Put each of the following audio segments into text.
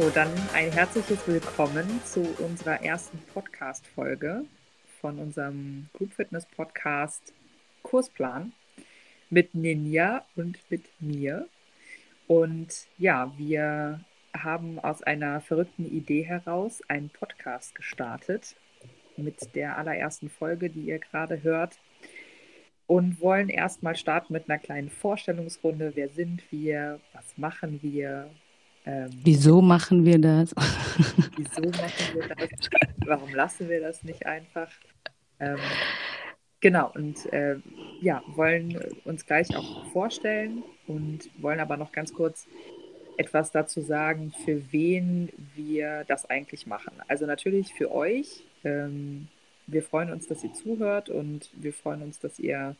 So, dann ein herzliches Willkommen zu unserer ersten Podcast-Folge von unserem Group Fitness Podcast Kursplan mit Ninja und mit mir. Und ja, wir haben aus einer verrückten Idee heraus einen Podcast gestartet mit der allerersten Folge, die ihr gerade hört. Und wollen erstmal starten mit einer kleinen Vorstellungsrunde. Wer sind wir? Was machen wir? Ähm, wieso machen wir das? wieso machen wir das? Warum lassen wir das nicht einfach? Ähm, genau, und äh, ja, wollen uns gleich auch vorstellen und wollen aber noch ganz kurz etwas dazu sagen, für wen wir das eigentlich machen. Also natürlich für euch. Ähm, wir freuen uns, dass ihr zuhört und wir freuen uns, dass ihr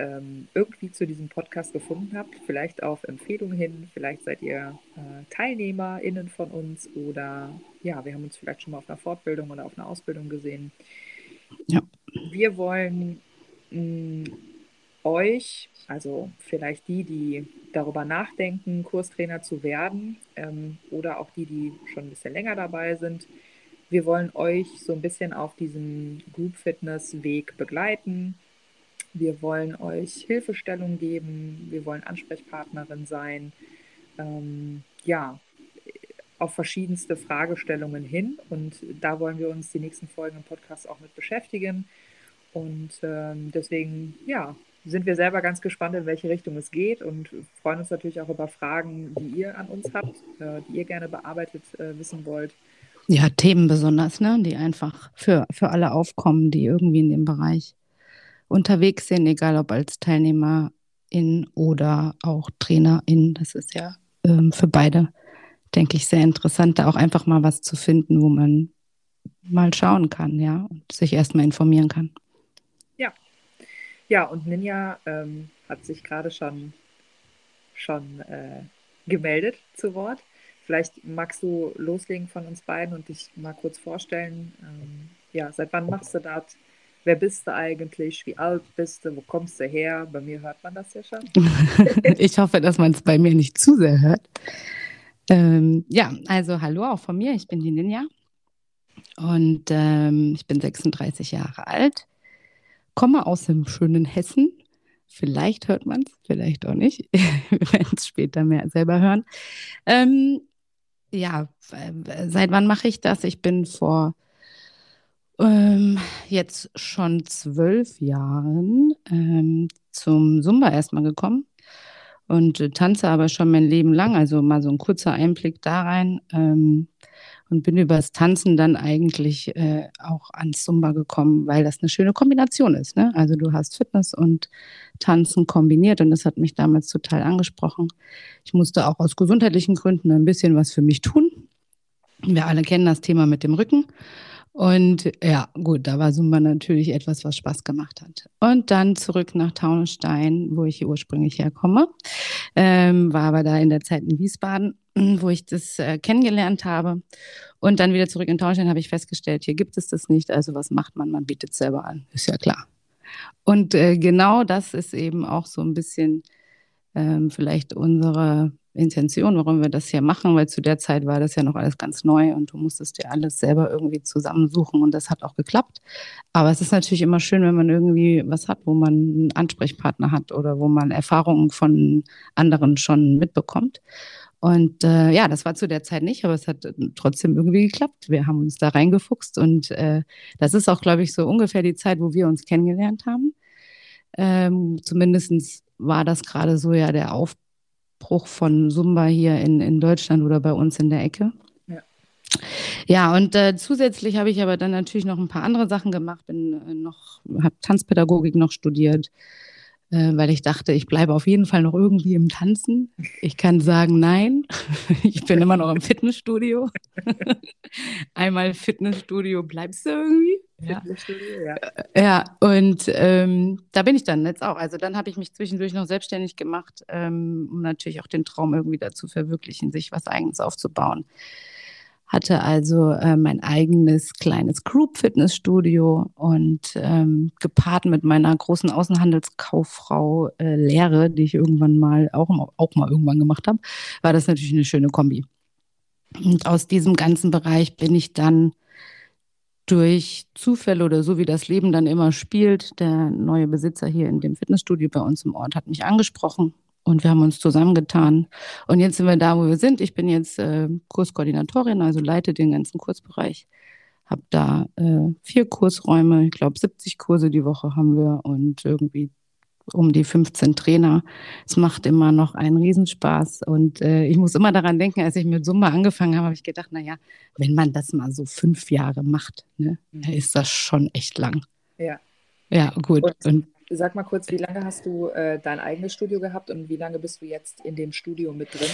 ähm, irgendwie zu diesem Podcast gefunden habt, vielleicht auf Empfehlung hin, vielleicht seid ihr äh, TeilnehmerInnen von uns oder ja, wir haben uns vielleicht schon mal auf einer Fortbildung oder auf einer Ausbildung gesehen. Ja. Wir wollen mh, mm, euch, also vielleicht die, die darüber nachdenken, Kurstrainer zu werden ähm, oder auch die, die schon ein bisschen länger dabei sind, wir wollen euch so ein bisschen auf diesem Group Fitness Weg begleiten wir wollen euch Hilfestellung geben. Wir wollen Ansprechpartnerin sein. Ähm, ja, auf verschiedenste Fragestellungen hin. Und da wollen wir uns die nächsten Folgen im Podcast auch mit beschäftigen. Und ähm, deswegen, ja, sind wir selber ganz gespannt, in welche Richtung es geht und freuen uns natürlich auch über Fragen, die ihr an uns habt, äh, die ihr gerne bearbeitet äh, wissen wollt. Ja, Themen besonders, ne? die einfach für, für alle aufkommen, die irgendwie in dem Bereich unterwegs sind, egal ob als Teilnehmerin oder auch Trainerin. Das ist ja ähm, für beide, denke ich, sehr interessant, da auch einfach mal was zu finden, wo man mal schauen kann, ja, und sich erstmal informieren kann. Ja. Ja, und Ninja ähm, hat sich gerade schon, schon äh, gemeldet zu Wort. Vielleicht magst du loslegen von uns beiden und dich mal kurz vorstellen. Ähm, ja, seit wann machst du das? Wer bist du eigentlich, wie alt bist du, wo kommst du her? Bei mir hört man das ja schon. ich hoffe, dass man es bei mir nicht zu sehr hört. Ähm, ja, also hallo auch von mir, ich bin die Ninja und ähm, ich bin 36 Jahre alt, komme aus dem schönen Hessen. Vielleicht hört man es, vielleicht auch nicht. Wir werden es später mehr selber hören. Ähm, ja, seit wann mache ich das? Ich bin vor ähm, jetzt schon zwölf Jahren ähm, zum Zumba erstmal gekommen und äh, tanze aber schon mein Leben lang. Also mal so ein kurzer Einblick da rein. Ähm, und bin über das Tanzen dann eigentlich äh, auch ans Zumba gekommen, weil das eine schöne Kombination ist. Ne? Also du hast Fitness und Tanzen kombiniert und das hat mich damals total angesprochen. Ich musste auch aus gesundheitlichen Gründen ein bisschen was für mich tun. Wir alle kennen das Thema mit dem Rücken. Und ja, gut, da war Zumba natürlich etwas, was Spaß gemacht hat. Und dann zurück nach Taunusstein, wo ich ursprünglich herkomme. Ähm, war aber da in der Zeit in Wiesbaden, wo ich das äh, kennengelernt habe. Und dann wieder zurück in Taunusstein habe ich festgestellt, hier gibt es das nicht. Also was macht man? Man bietet es selber an. Ist ja klar. Und äh, genau das ist eben auch so ein bisschen ähm, vielleicht unsere Intention, warum wir das hier machen, weil zu der Zeit war das ja noch alles ganz neu und du musstest dir alles selber irgendwie zusammensuchen und das hat auch geklappt. Aber es ist natürlich immer schön, wenn man irgendwie was hat, wo man einen Ansprechpartner hat oder wo man Erfahrungen von anderen schon mitbekommt. Und äh, ja, das war zu der Zeit nicht, aber es hat trotzdem irgendwie geklappt. Wir haben uns da reingefuchst und äh, das ist auch, glaube ich, so ungefähr die Zeit, wo wir uns kennengelernt haben. Ähm, Zumindest war das gerade so ja der Aufbau Aufbruch von Zumba hier in, in Deutschland oder bei uns in der Ecke. Ja, ja und äh, zusätzlich habe ich aber dann natürlich noch ein paar andere Sachen gemacht, bin äh, noch, habe Tanzpädagogik noch studiert, weil ich dachte, ich bleibe auf jeden Fall noch irgendwie im Tanzen. Ich kann sagen, nein, ich bin immer noch im Fitnessstudio. Einmal Fitnessstudio bleibst du irgendwie. Ja. ja. Äh, ja, und ähm, da bin ich dann jetzt auch. Also dann habe ich mich zwischendurch noch selbstständig gemacht, ähm, um natürlich auch den Traum irgendwie dazu verwirklichen, sich was eigenes aufzubauen hatte also äh, mein eigenes kleines Group-Fitnessstudio und ähm, gepaart mit meiner großen Außenhandelskauffrau äh, Lehre, die ich irgendwann mal auch, auch mal irgendwann gemacht habe, war das natürlich eine schöne Kombi. Und aus diesem ganzen Bereich bin ich dann durch Zufälle oder so wie das Leben dann immer spielt, der neue Besitzer hier in dem Fitnessstudio bei uns im Ort hat mich angesprochen und wir haben uns zusammengetan. Und jetzt sind wir da, wo wir sind. Ich bin jetzt äh, Kurskoordinatorin, also leite den ganzen Kursbereich. Habe da äh, vier Kursräume, ich glaube 70 Kurse die Woche haben wir und irgendwie um die 15 Trainer. Es macht immer noch einen Riesenspaß. Und äh, ich muss immer daran denken, als ich mit Zumba angefangen habe, habe ich gedacht, naja, wenn man das mal so fünf Jahre macht, ne, mhm. ist das schon echt lang. Ja. Ja, gut. Und, und sag mal kurz, wie lange hast du äh, dein eigenes Studio gehabt und wie lange bist du jetzt in dem Studio mit drin?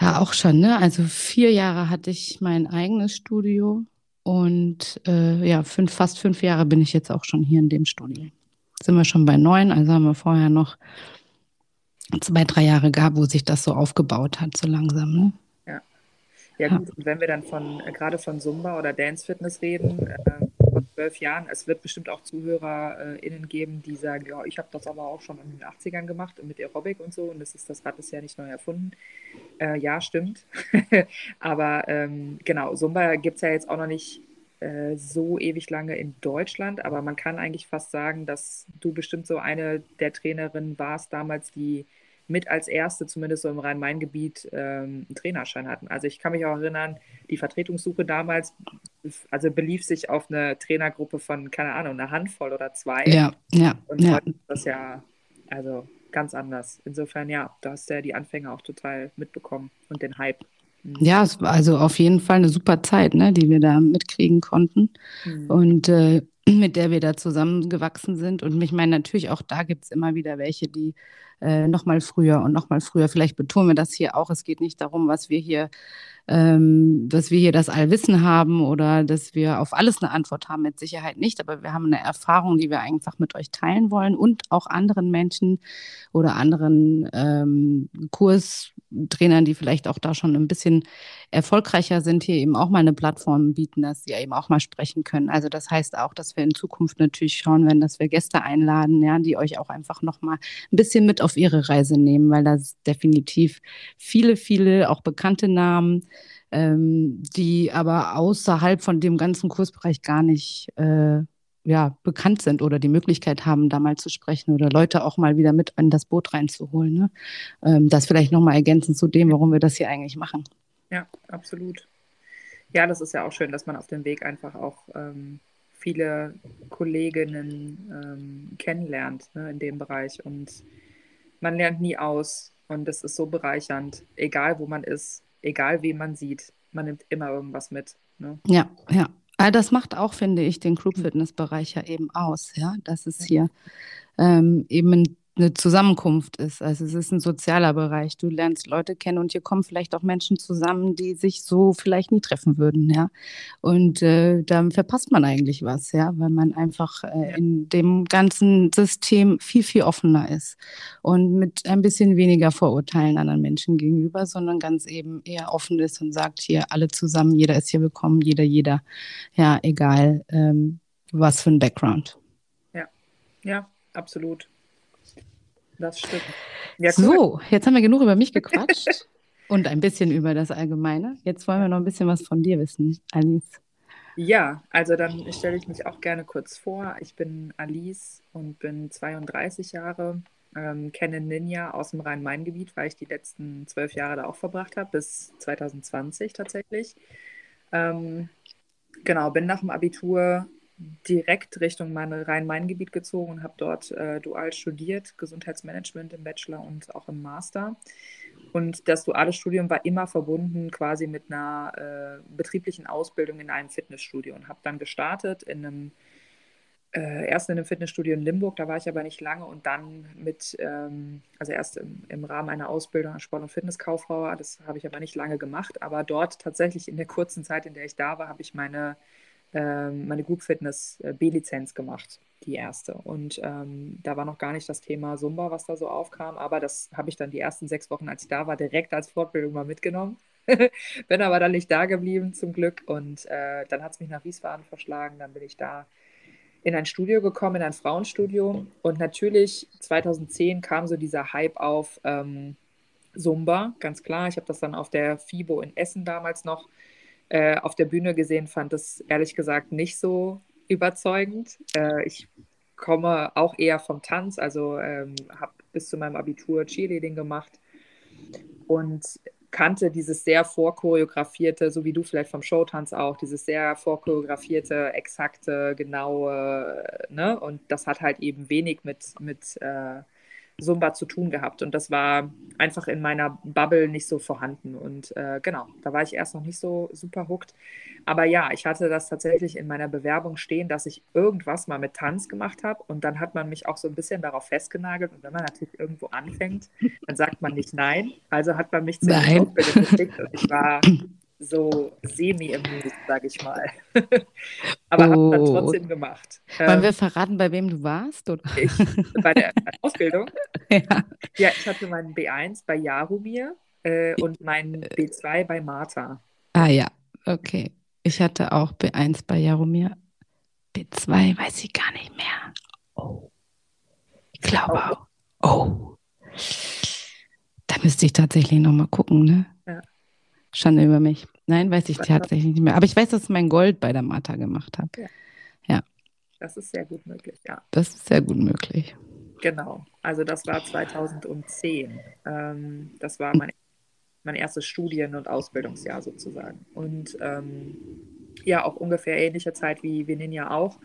ja, auch schon, ne? Also vier Jahre hatte ich mein eigenes Studio und äh, ja, fünf, fast fünf Jahre bin ich jetzt auch schon hier in dem Studio sind wir schon bei neun, also haben wir vorher noch zwei, drei Jahre gehabt, wo sich das so aufgebaut hat, so langsam. Ne? Ja. Ja, gut, und wenn wir dann von äh, gerade von Zumba oder Dance Fitness reden, äh, zwölf Jahren, es wird bestimmt auch ZuhörerInnen geben, die sagen, ja, ich habe das aber auch schon in den 80ern gemacht mit Aerobic und so und das ist das Rad ist ja nicht neu erfunden. Äh, ja, stimmt. aber ähm, genau, Zumba gibt es ja jetzt auch noch nicht äh, so ewig lange in Deutschland, aber man kann eigentlich fast sagen, dass du bestimmt so eine der Trainerinnen warst damals, die mit als erste, zumindest so im Rhein-Main-Gebiet, ähm, einen Trainerschein hatten. Also ich kann mich auch erinnern, die Vertretungssuche damals, also belief sich auf eine Trainergruppe von, keine Ahnung, eine Handvoll oder zwei. Ja, ja. Und ja. heute ist das ja, also ganz anders. Insofern, ja, du hast ja die Anfänger auch total mitbekommen und den Hype. Mhm. Ja, es war also auf jeden Fall eine super Zeit, ne, die wir da mitkriegen konnten mhm. und äh, mit der wir da zusammengewachsen sind. Und ich meine, natürlich auch da gibt es immer wieder welche, die äh, noch mal früher und noch mal früher, vielleicht betonen wir das hier auch, es geht nicht darum, was wir hier ähm, dass wir hier das Allwissen haben oder dass wir auf alles eine Antwort haben, mit Sicherheit nicht. Aber wir haben eine Erfahrung, die wir einfach mit euch teilen wollen und auch anderen Menschen oder anderen ähm, Kurstrainern, die vielleicht auch da schon ein bisschen erfolgreicher sind, hier eben auch mal eine Plattform bieten, dass sie eben auch mal sprechen können. Also das heißt auch, dass wir in Zukunft natürlich schauen werden, dass wir Gäste einladen, ja, die euch auch einfach noch mal ein bisschen mit auf ihre Reise nehmen, weil da definitiv viele, viele auch bekannte Namen ähm, die aber außerhalb von dem ganzen Kursbereich gar nicht äh, ja, bekannt sind oder die Möglichkeit haben, da mal zu sprechen oder Leute auch mal wieder mit an das Boot reinzuholen. Ne? Ähm, das vielleicht nochmal ergänzend zu dem, warum wir das hier eigentlich machen. Ja, absolut. Ja, das ist ja auch schön, dass man auf dem Weg einfach auch ähm, viele Kolleginnen ähm, kennenlernt ne, in dem Bereich und man lernt nie aus und das ist so bereichernd, egal wo man ist egal wen man sieht, man nimmt immer irgendwas mit. Ne? Ja, ja. Das macht auch, finde ich, den Group Fitness Bereich ja eben aus, ja, dass es hier ähm, eben eine Zusammenkunft ist. Also es ist ein sozialer Bereich. Du lernst Leute kennen und hier kommen vielleicht auch Menschen zusammen, die sich so vielleicht nie treffen würden, ja. Und äh, dann verpasst man eigentlich was, ja, weil man einfach äh, in dem ganzen System viel, viel offener ist und mit ein bisschen weniger Vorurteilen anderen Menschen gegenüber, sondern ganz eben eher offen ist und sagt, hier alle zusammen, jeder ist hier willkommen, jeder, jeder, ja, egal ähm, was für ein Background. Ja, ja, absolut. Das stimmt. Ja, cool. So, jetzt haben wir genug über mich gequatscht und ein bisschen über das Allgemeine. Jetzt wollen wir noch ein bisschen was von dir wissen, Alice. Ja, also dann stelle ich mich auch gerne kurz vor. Ich bin Alice und bin 32 Jahre, ähm, kenne Ninja aus dem Rhein-Main-Gebiet, weil ich die letzten zwölf Jahre da auch verbracht habe, bis 2020 tatsächlich. Ähm, genau, bin nach dem Abitur direkt Richtung mein Rhein-Main-Gebiet gezogen und habe dort äh, dual studiert, Gesundheitsmanagement im Bachelor und auch im Master. Und das duale Studium war immer verbunden quasi mit einer äh, betrieblichen Ausbildung in einem Fitnessstudio und habe dann gestartet in einem äh, erst in einem Fitnessstudio in Limburg, da war ich aber nicht lange und dann mit, ähm, also erst im, im, Rahmen einer Ausbildung als Sport- und Fitnesskauffrau, das habe ich aber nicht lange gemacht, aber dort tatsächlich in der kurzen Zeit, in der ich da war, habe ich meine meine Group Fitness äh, B-Lizenz gemacht, die erste. Und ähm, da war noch gar nicht das Thema Zumba, was da so aufkam, aber das habe ich dann die ersten sechs Wochen, als ich da war, direkt als Fortbildung mal mitgenommen. bin aber dann nicht da geblieben, zum Glück. Und äh, dann hat es mich nach Wiesbaden verschlagen. Dann bin ich da in ein Studio gekommen, in ein Frauenstudio. Und natürlich 2010 kam so dieser Hype auf, ähm, Zumba, ganz klar. Ich habe das dann auf der FIBO in Essen damals noch äh, auf der Bühne gesehen, fand das ehrlich gesagt nicht so überzeugend. Äh, ich komme auch eher vom Tanz, also ähm, habe bis zu meinem Abitur Cheerleading gemacht und kannte dieses sehr vorchoreografierte, so wie du vielleicht vom Showtanz auch, dieses sehr vorchoreografierte, exakte, genaue, ne? Und das hat halt eben wenig mit, mit äh, Zumba zu tun gehabt. Und das war einfach in meiner Bubble nicht so vorhanden. Und äh, genau, da war ich erst noch nicht so super hooked. Aber ja, ich hatte das tatsächlich in meiner Bewerbung stehen, dass ich irgendwas mal mit Tanz gemacht habe. Und dann hat man mich auch so ein bisschen darauf festgenagelt. Und wenn man natürlich irgendwo anfängt, dann sagt man nicht nein. Also hat man mich zu geschickt. Und ich war so semi-amused, sage ich mal. Aber habe dann Oh, trotzdem gemacht. wollen Ähm, wir verraten, bei wem du warst? Oder? ich, bei der Ausbildung, Ja. ja, ich hatte meinen B1 bei Jaromir äh, und meinen B2 bei Martha. Ah ja, okay. Ich hatte auch B1 bei Jaromir. B2 weiß ich gar nicht mehr. Oh, ich glaube auch. Oh. Da müsste ich tatsächlich nochmal gucken, ne? Ja. Schande über mich. Nein, weiß ich tatsächlich nicht mehr. Aber ich weiß, dass ich mein Gold bei der Martha gemacht habe. Das ist sehr gut möglich, ja. Das ist sehr gut möglich. Genau. Also das war 2010. Ähm, das war mein, mein erstes Studien- und Ausbildungsjahr sozusagen. Und ähm, ja, auch ungefähr ähnliche Zeit wie, wie Ninja auch.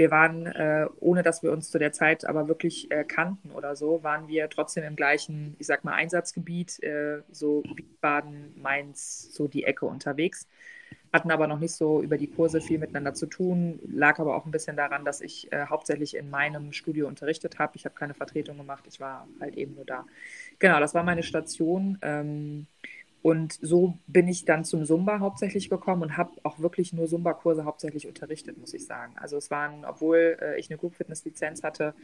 Wir waren, äh, ohne dass wir uns zu der Zeit aber wirklich äh, kannten oder so, waren wir trotzdem im gleichen, ich sag mal, Einsatzgebiet, äh, so Wiesbaden, Mainz, so die Ecke unterwegs. Hatten aber noch nicht so über die Kurse viel miteinander zu tun, lag aber auch ein bisschen daran, dass ich äh, hauptsächlich in meinem Studio unterrichtet habe. Ich habe keine Vertretung gemacht, ich war halt eben nur da. Genau, das war meine Station. Ähm, und so bin ich dann zum Zumba hauptsächlich gekommen und habe auch wirklich nur Zumba-Kurse hauptsächlich unterrichtet, muss ich sagen. Also es waren, obwohl äh, ich eine Group Fitness-Lizenz hatte,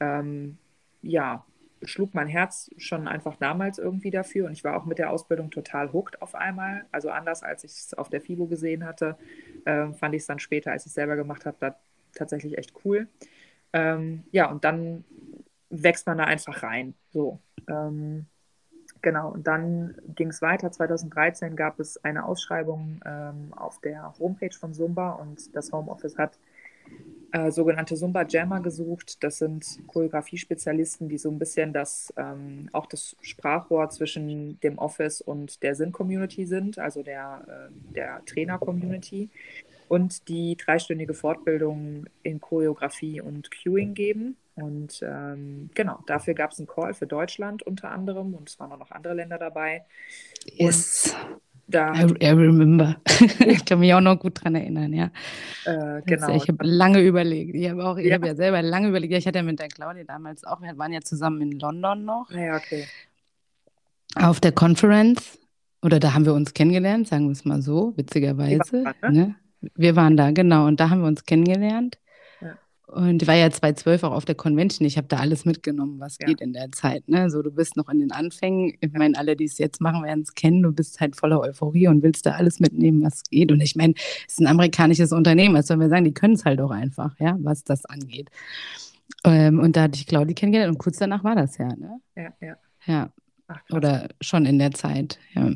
ähm, ja, schlug mein Herz schon einfach damals irgendwie dafür und ich war auch mit der Ausbildung total hooked auf einmal. Also anders als ich es auf der FIBO gesehen hatte, ähm, fand ich es dann später, als ich es selber gemacht habe, tatsächlich echt cool. Ähm, ja, und dann wächst man da einfach rein. So. Ähm, genau, und dann ging es weiter. 2013 gab es eine Ausschreibung ähm, auf der Homepage von Zumba und das Homeoffice hat äh, sogenannte Zumba Jammer gesucht. Das sind Choreografiespezialisten, die so ein bisschen das ähm, auch das Sprachrohr zwischen dem Office und der Sinn-Community sind, also der, äh, der Trainer-Community. Und die dreistündige Fortbildung in Choreografie und Cueing geben. Und ähm, genau, dafür gab es einen Call für Deutschland unter anderem und es waren auch noch andere Länder dabei. Yes. Da I, I remember. ich kann mich auch noch gut dran erinnern, ja. äh, Das- genau. Ich habe lange überlegt. Ich habe auch, ich Ja. habe ja selber lange überlegt. Ja, ich hatte ja mit der Claudia damals auch, wir waren ja zusammen in London noch Naja, okay. auf der Conference. Oder da haben wir uns kennengelernt, sagen wir es mal so, witzigerweise. Waren da, ne? Wir waren da, genau. Und da haben wir uns kennengelernt. Ja. Und ich war ja 2012 auch auf der Convention. Ich habe da alles mitgenommen, was Ja. geht in der Zeit. Ne? So, du bist noch in den Anfängen. Ich meine, alle, die es jetzt machen, werden es kennen. Du bist halt voller Euphorie und willst da alles mitnehmen, was geht. Und ich meine, es ist ein amerikanisches Unternehmen. Was sollen wir sagen? Die können es halt auch einfach, ja, was das angeht. Ähm, und da hatte ich Claudi kennengelernt und kurz danach war das ja, ne? Ja, ja. Ja, Ach, oder schon in der Zeit. Ja.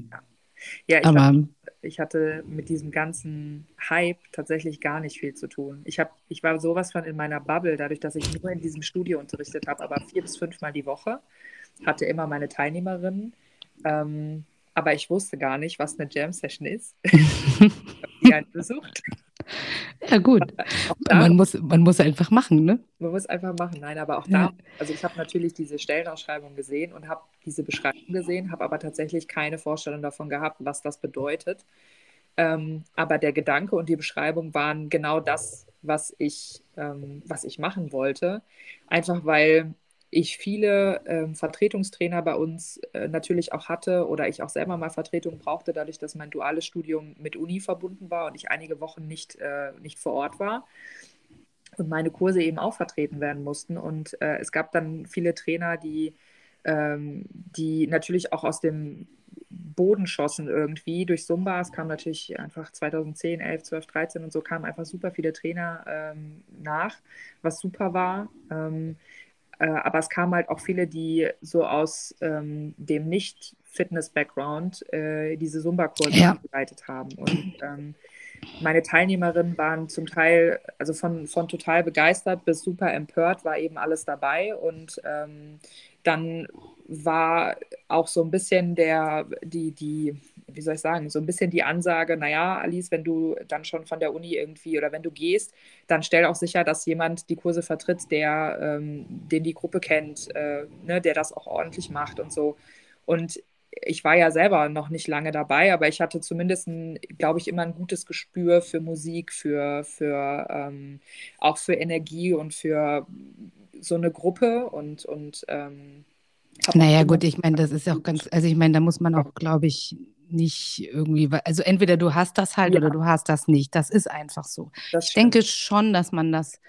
ja, ich Aber ich hatte mit diesem ganzen Hype tatsächlich gar nicht viel zu tun. Ich, hab, ich war sowas von in meiner Bubble, dadurch, dass ich nur in diesem Studio unterrichtet habe, aber vier bis fünfmal die Woche, hatte immer meine Teilnehmerinnen. Ähm, aber ich wusste gar nicht, was eine Jam-Session ist. ich habe die halt besucht. Ja, gut. Da, Man muss, man muss einfach machen, ne? man muss einfach machen. Nein, aber auch Ja. da, also ich habe natürlich diese Stellenausschreibung gesehen und habe diese Beschreibung gesehen, habe aber tatsächlich keine Vorstellung davon gehabt, was das bedeutet. Ähm, aber der Gedanke und die Beschreibung waren genau das, was ich, ähm, was ich machen wollte. Einfach weil ich viele ähm, Vertretungstrainer bei uns äh, natürlich auch hatte oder ich auch selber mal Vertretung brauchte, dadurch, dass mein duales Studium mit Uni verbunden war und ich einige Wochen nicht, äh, nicht vor Ort war und meine Kurse eben auch vertreten werden mussten. Und äh, es gab dann viele Trainer, die, ähm, die natürlich auch aus dem Boden schossen irgendwie durch Zumba. Es kam natürlich einfach 2010, 11, 12, 13 und so kamen einfach super viele Trainer ähm, nach, was super war. Ähm, äh, aber es kamen halt auch viele, die so aus ähm, dem Fitness-Background äh, diese Zumba-Kurse Ja. begleitet haben. Und ähm, meine Teilnehmerinnen waren zum Teil, also von, von total begeistert bis super empört, war eben alles dabei. Und ähm, dann war auch so ein bisschen der, die, die, wie soll ich sagen, so ein bisschen die Ansage, naja, Alice, wenn du dann schon von der Uni irgendwie oder wenn du gehst, dann stell auch sicher, dass jemand die Kurse vertritt, der ähm, den die Gruppe kennt, äh, ne, der das auch ordentlich macht und so. Und ich war ja selber noch nicht lange dabei, aber ich hatte zumindest, glaube ich, immer ein gutes Gespür für Musik, für, für ähm, auch für Energie und für so eine Gruppe und, und ähm, Naja, gut, ich meine, das ist ja auch ganz, also ich meine, da muss man auch, glaube ich, nicht irgendwie, also entweder du hast das halt Ja. oder du hast das nicht. Das ist einfach so. das Ich stimmt. denke schon, dass man das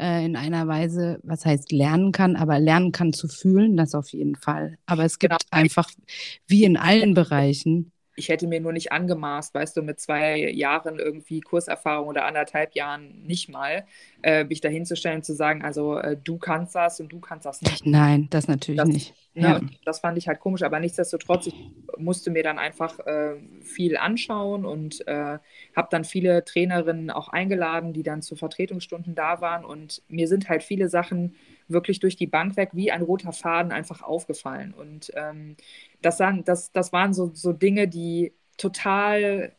äh, in einer Weise, was heißt lernen kann, aber lernen kann zu fühlen, das auf jeden Fall. Aber es gibt Genau. einfach, wie in allen Bereichen, ich hätte mir nur nicht angemaßt, weißt du, mit zwei Jahren irgendwie Kurserfahrung oder anderthalb Jahren nicht mal, äh, mich dahinzustellen und zu sagen, also äh, du kannst das und du kannst das nicht. nein, das natürlich Das- nicht. Ne? Ja. Und Das fand ich halt komisch, aber nichtsdestotrotz, ich musste mir dann einfach äh, viel anschauen und äh, habe dann viele Trainerinnen auch eingeladen, die dann zu Vertretungsstunden da waren. Und mir sind halt viele Sachen wirklich durch die Bank weg wie ein roter Faden einfach aufgefallen. Und ähm, das, waren, das, das waren so, so Dinge, die total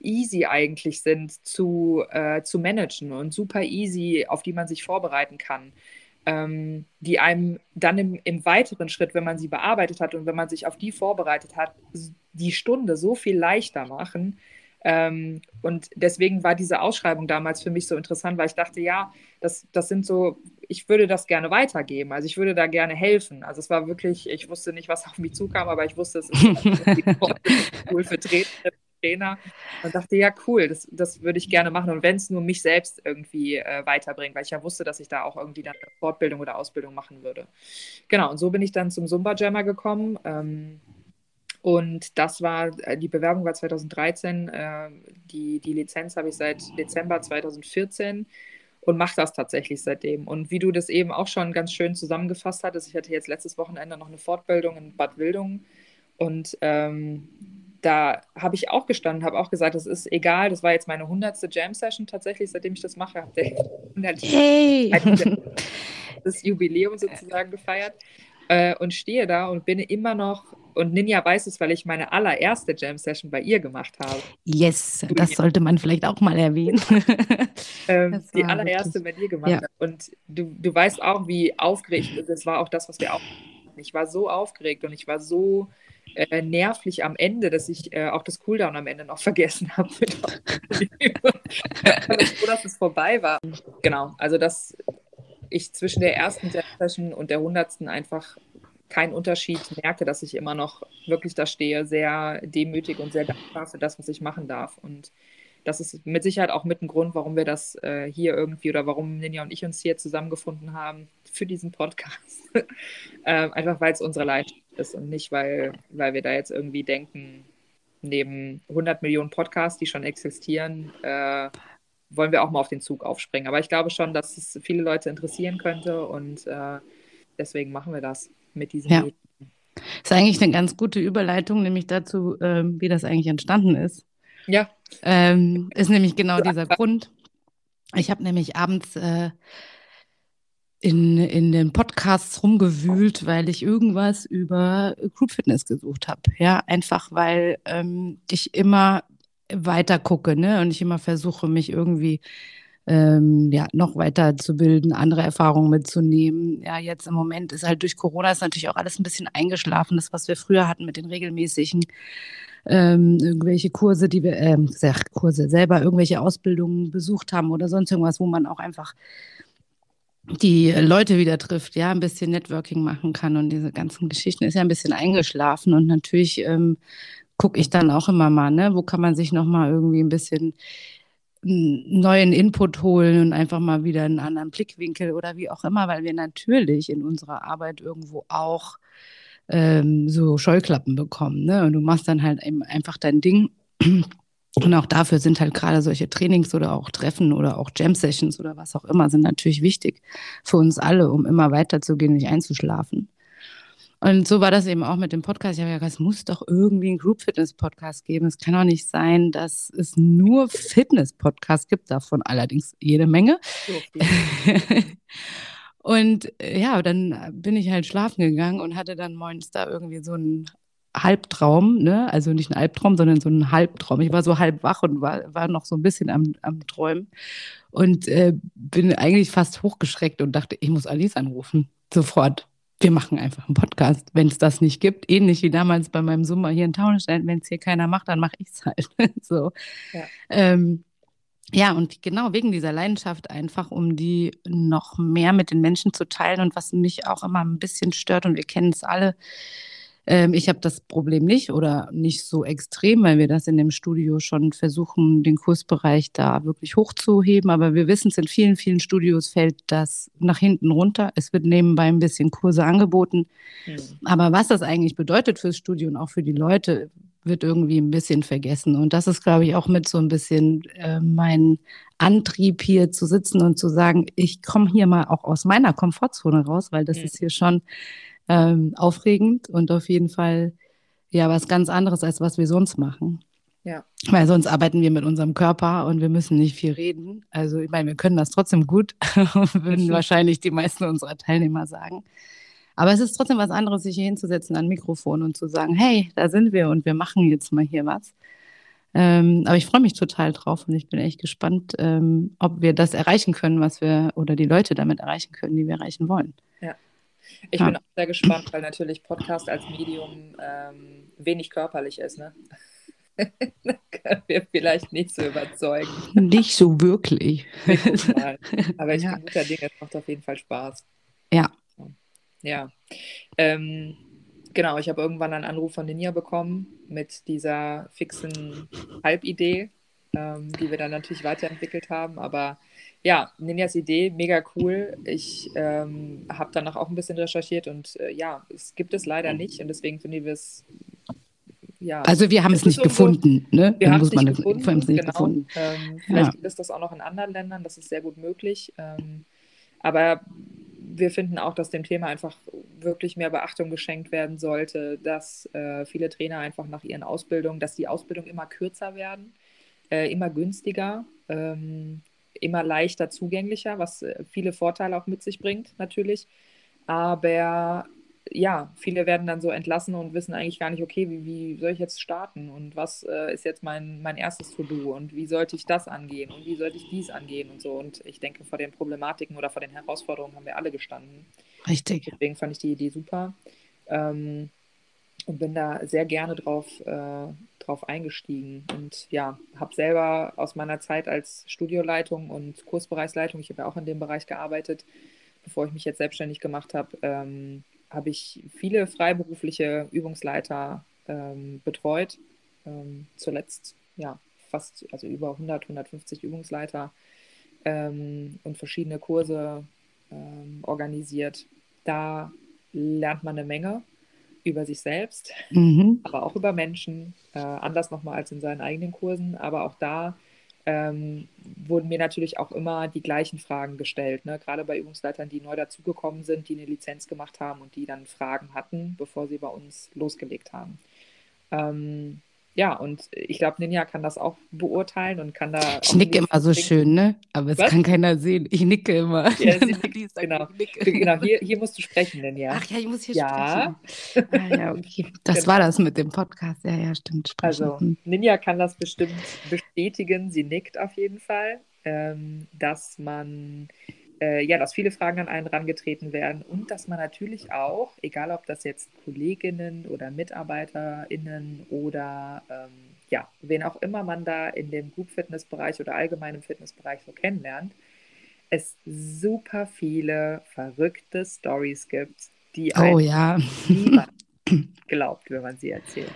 easy eigentlich sind zu, äh, zu managen und super easy, auf die man sich vorbereiten kann ähm, die einem dann im, im weiteren Schritt, wenn man sie bearbeitet hat und wenn man sich auf die vorbereitet hat, die Stunde so viel leichter machen. Ähm, und deswegen war diese Ausschreibung damals für mich so interessant, weil ich dachte, ja, das, das sind so, ich würde das gerne weitergeben. Also ich würde da gerne helfen. Also es war wirklich, ich wusste nicht, was auf mich zukam, aber ich wusste, es ist cool für Trainer. Und dachte, ja, cool, das, das würde ich gerne machen. Und wenn es nur mich selbst irgendwie äh, weiterbringt, weil ich ja wusste, dass ich da auch irgendwie dann eine Fortbildung oder Ausbildung machen würde. Genau, und so bin ich dann zum Zumba Jammer gekommen. Ähm, und das war, äh, die Bewerbung war 2013, äh, die, die Lizenz habe ich seit Dezember 2014 und mache das tatsächlich seitdem. Und wie du das eben auch schon ganz schön zusammengefasst hattest, ich hatte jetzt letztes Wochenende noch eine Fortbildung in Bad Wildungen und ähm, da habe ich auch gestanden, habe auch gesagt, das ist egal, das war jetzt meine 100. Jam-Session tatsächlich, seitdem ich das mache, habe ich 100 Hey! das Jubiläum sozusagen gefeiert äh, und stehe da und bin immer noch, und Ninja weiß es, weil ich meine allererste Jam-Session bei ihr gemacht habe. Yes, das sollte man vielleicht auch mal erwähnen. Ähm, die allererste bei dir gemacht ja. habe. Und du, du weißt auch, wie aufgeregt, das war auch das, was wir auch ich war so aufgeregt und ich war so äh, nervlich am Ende, dass ich äh, auch das Cooldown am Ende noch vergessen habe. froh, dass es vorbei war. Genau, also dass ich zwischen der ersten Session und der hundertsten einfach keinen Unterschied merke, dass ich immer noch wirklich da stehe, sehr demütig und sehr dankbar für das, was ich machen darf. Und das ist mit Sicherheit auch mit ein Grund, warum wir das äh, hier irgendwie oder warum Ninja und ich uns hier zusammengefunden haben für diesen Podcast. ähm, einfach weil es unsere Leidenschaft ist und nicht, weil, weil wir da jetzt irgendwie denken, neben 100 Millionen Podcasts, die schon existieren, äh, wollen wir auch mal auf den Zug aufspringen. Aber ich glaube schon, dass es viele Leute interessieren könnte und äh, deswegen machen wir das mit diesem Ja. Medium. ist eigentlich eine ganz gute Überleitung, nämlich dazu, ähm, wie das eigentlich entstanden ist. Ja, Ähm, ist nämlich genau dieser Grund. Ich habe nämlich abends äh, in, in den Podcasts rumgewühlt, weil ich irgendwas über Group Fitness gesucht habe. Ja, einfach weil ähm, ich immer weiter gucke, ne? Und ich immer versuche, mich irgendwie ähm, ja, noch weiter zu bilden, andere Erfahrungen mitzunehmen. Ja, jetzt im Moment ist halt durch Corona ist natürlich auch alles ein bisschen eingeschlafen, das, was wir früher hatten mit den regelmäßigen ähm, irgendwelche Kurse, die wir, sag, Kurse selber, irgendwelche Ausbildungen besucht haben oder sonst irgendwas, wo man auch einfach die Leute wieder trifft, ja, ein bisschen Networking machen kann und diese ganzen Geschichten ist ja ein bisschen eingeschlafen und natürlich ähm, gucke ich dann auch immer mal, ne, wo kann man sich nochmal irgendwie ein bisschen neuen Input holen und einfach mal wieder einen anderen Blickwinkel oder wie auch immer, weil wir natürlich in unserer Arbeit irgendwo auch ähm, so Scheuklappen bekommen. Ne? Und du machst dann halt eben einfach dein Ding. Und auch dafür sind halt gerade solche Trainings oder auch Treffen oder auch Jam-Sessions oder was auch immer, sind natürlich wichtig für uns alle, um immer weiterzugehen, nicht einzuschlafen. Und so war das eben auch mit dem Podcast. Ich habe ja gesagt, es muss doch irgendwie einen Group Fitness Podcast geben. Es kann doch nicht sein, dass es nur Fitness Podcasts gibt, davon allerdings jede Menge. und äh, ja, dann bin ich halt schlafen gegangen und hatte dann morgens da irgendwie so einen Halbtraum, ne? also nicht ein Albtraum, sondern so ein Halbtraum. Ich war so halb wach und war, war noch so ein bisschen am, am Träumen und äh, bin eigentlich fast hochgeschreckt und dachte, ich muss Alice anrufen, sofort. Wir machen einfach einen Podcast, wenn es das nicht gibt. Ähnlich wie damals bei meinem Summer hier in Taunusstein. Wenn es hier keiner macht, dann mache ich es halt. so. Ja. Ähm, ja, und genau wegen dieser Leidenschaft einfach, um die noch mehr mit den Menschen zu teilen und was mich auch immer ein bisschen stört und wir kennen es alle, ähm, ich habe das Problem nicht oder nicht so extrem, weil wir das in dem Studio schon versuchen, den Kursbereich da wirklich hochzuheben. Aber wir wissen es, in vielen, vielen Studios fällt das nach hinten runter. Es wird nebenbei ein bisschen Kurse angeboten. Mhm. Aber was das eigentlich bedeutet fürs Studio und auch für die Leute, wird irgendwie ein bisschen vergessen. Und das ist, glaube ich, auch mit so ein bisschen äh, mein Antrieb hier zu sitzen und zu sagen, ich komme hier mal auch aus meiner Komfortzone raus, weil das mhm. ist hier schon ähm, aufregend und auf jeden Fall ja was ganz anderes, als was wir sonst machen. Ja. Weil sonst arbeiten wir mit unserem Körper und wir müssen nicht viel reden. Also ich meine, wir können das trotzdem gut, würden wahrscheinlich die meisten unserer Teilnehmer sagen. Aber es ist trotzdem was anderes, sich hier hinzusetzen an Mikrofon und zu sagen, hey, da sind wir und wir machen jetzt mal hier was. Ähm, aber ich freue mich total drauf und ich bin echt gespannt, ähm, ob wir das erreichen können, was wir oder die Leute damit erreichen können, die wir erreichen wollen. Ja. Ich ja. bin auch sehr gespannt, weil natürlich Podcast als Medium ähm, wenig körperlich ist. Ne? da können wir vielleicht nicht so überzeugen. Nicht so wirklich. Aber ich ja. bin guter Dinge, es macht auf jeden Fall Spaß. Ja. Ja. Ähm, genau, ich habe irgendwann einen Anruf von Ninja bekommen mit dieser fixen Halbidee, ähm, die wir dann natürlich weiterentwickelt haben. Aber ja, Ninjas Idee, mega cool. Ich ähm, habe danach auch ein bisschen recherchiert und äh, ja, es gibt es leider nicht und deswegen finden wir es. Ja, also wir haben es nicht gefunden, ne? Wir haben es nicht, gefunden, nicht genau. gefunden. Ähm, vielleicht ja. gibt es das auch noch in anderen Ländern, das ist sehr gut möglich. Ähm, aber wir finden auch, dass dem Thema einfach wirklich mehr Beachtung geschenkt werden sollte, dass äh, viele Trainer einfach nach ihren Ausbildungen, dass die Ausbildungen immer kürzer werden, äh, immer günstiger. Ähm, immer leichter zugänglicher, was äh, viele Vorteile auch mit sich bringt, natürlich. Aber ja, viele werden dann so entlassen und wissen eigentlich gar nicht, okay, wie, wie soll ich jetzt starten und was äh, ist jetzt mein, mein erstes To-Do und wie sollte ich das angehen und wie sollte ich dies angehen und so. Und ich denke, vor den Problematiken oder vor den Herausforderungen haben wir alle gestanden. Richtig. Deswegen fand ich die Idee super. Ähm, und bin da sehr gerne drauf, äh, drauf eingestiegen. Und ja, habe selber aus meiner Zeit als Studioleitung und Kursbereichsleitung, ich habe ja auch in dem Bereich gearbeitet, bevor ich mich jetzt selbstständig gemacht habe, ähm, habe ich viele freiberufliche Übungsleiter ähm, betreut. Ähm, zuletzt ja fast, also über 100, 150 Übungsleiter ähm, und verschiedene Kurse ähm, organisiert. Da lernt man eine Menge über sich selbst, mhm. aber auch über Menschen, äh, anders nochmal als in seinen eigenen Kursen. Aber auch da ähm, wurden mir natürlich auch immer die gleichen Fragen gestellt, ne? gerade bei Übungsleitern, die neu dazugekommen sind, die eine Lizenz gemacht haben und die dann Fragen hatten, bevor sie bei uns losgelegt haben. Ähm, ja, und ich glaube, Ninja kann das auch beurteilen und kann da. Ich nicke immer so denken. schön, ne? Aber es Was? kann keiner sehen. Ich nicke immer. Ja, nickt, genau. genau. Hier, hier musst du sprechen, Ninja. Ach ja, ich muss hier ja. sprechen. Ah, ja, okay. Das genau. war das mit dem Podcast. Ja, ja, stimmt. Sprechen. Also, hm. Ninja kann das bestimmt bestätigen. Sie nickt auf jeden Fall, ähm, dass man äh, ja, dass viele Fragen an einen rangetreten werden und dass man natürlich auch, egal ob das jetzt Kolleginnen oder MitarbeiterInnen oder ähm, ja, wen auch immer man da in dem Group Fitness Bereich oder allgemeinen Fitnessbereich so kennenlernt, es super viele verrückte Stories gibt, die oh, ja. niemand glaubt, wenn man sie erzählt.